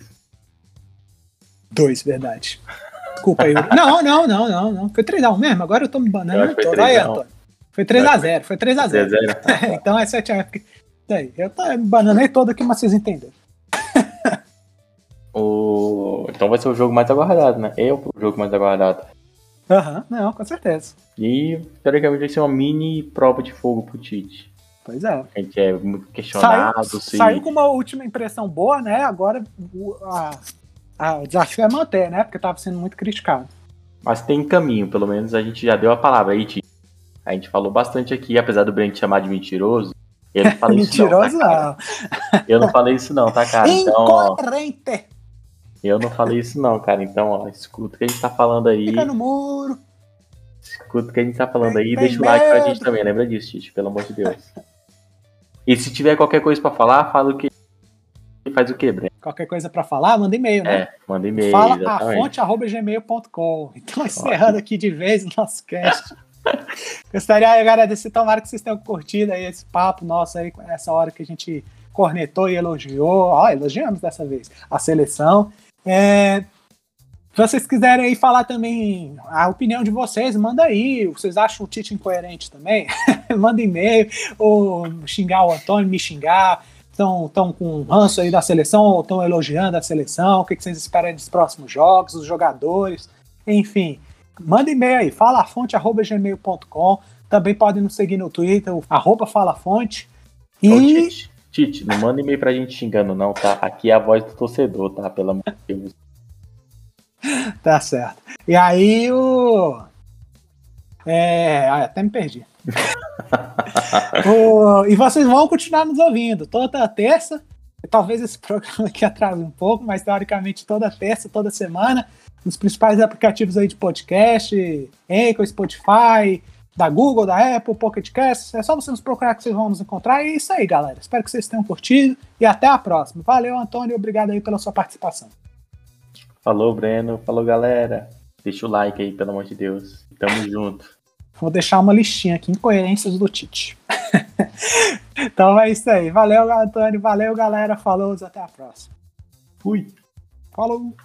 2, verdade. Desculpa aí. Não, não, não, não, não. Foi 3x1 mesmo. Agora eu tô me Eu banando foi todo. Aí, 3 a 1. Antônio. Foi 3x0. Foi 3x0. 3x0. (laughs) então é 7x1. porque- Daí, eu tô me bananei todo aqui, mas vocês entenderam. O... Então vai ser o jogo mais aguardado, né? É o jogo mais aguardado. Aham, não, com certeza. E teoricamente vai ser uma mini prova de fogo pro Tite. Pois é. A gente é muito questionado Saiu, se. saiu com uma última impressão boa, né? Agora o, a- a- o desafio é manter, né? Porque tava sendo muito criticado. Mas tem caminho, pelo menos a gente já deu a palavra aí, Tite. A gente falou bastante aqui, apesar do Brent chamar de mentiroso. Eu não falei isso não, Mentiroso, tá, não. Eu não falei isso não, tá, cara? Então, ó, eu não falei isso não, cara. Então, ó, escuta o que a gente tá falando aí. Fica no muro. Escuta o que a gente tá falando aí e deixa o like pra gente também. Lembra disso, Tite, pelo amor de Deus. E se tiver qualquer coisa pra falar, fala o que. Faz o que, Brent? Qualquer coisa pra falar, manda e-mail, né? É, manda e-mail. Fala a exatamente. fonte arroba gmail.com. Então, (laughs) encerrando aqui de vez o nosso cast. (laughs) Gostaria de agradecer, tomara que vocês tenham curtido aí esse papo nosso aí, essa hora que a gente cornetou e elogiou. Ó, elogiamos dessa vez a seleção. É, se vocês quiserem aí falar também a opinião de vocês, manda aí. Vocês acham o Tite incoerente também? (laughs) manda e-mail, ou xingar o Antônio, me xingar. Estão tão com ranço aí da seleção ou estão elogiando a seleção? O que, que vocês esperam dos próximos jogos, os jogadores? Enfim, manda e-mail aí, falafonte.gmail.com. Também podem nos seguir no Twitter, arroba falafonte. E Ô, Tite, Tite, não manda e-mail pra gente xingando, não, tá? Aqui é a voz do torcedor, tá? Pelo amor de Deus. (laughs) Tá certo. E aí o. É. ah, até me perdi. (laughs) O- E vocês vão continuar nos ouvindo toda terça. Talvez esse (laughs) programa aqui atrase um pouco, mas teoricamente toda terça, toda semana, nos principais aplicativos aí de podcast, Anchor, Spotify, da Google, da Apple, Pocket Cast. É só vocês nos procurar que vocês vão nos encontrar. E é isso aí, galera. Espero que vocês tenham curtido e até a próxima. Valeu, Antônio. Obrigado aí pela sua participação. Falou, Breno. Falou, galera. Deixa o like aí, pelo amor de Deus. Tamo junto. Vou deixar uma listinha aqui, incoerências do Tite. (laughs) então é isso aí. Valeu, Antônio. Valeu, galera. Falou, até a próxima. Fui. Falou.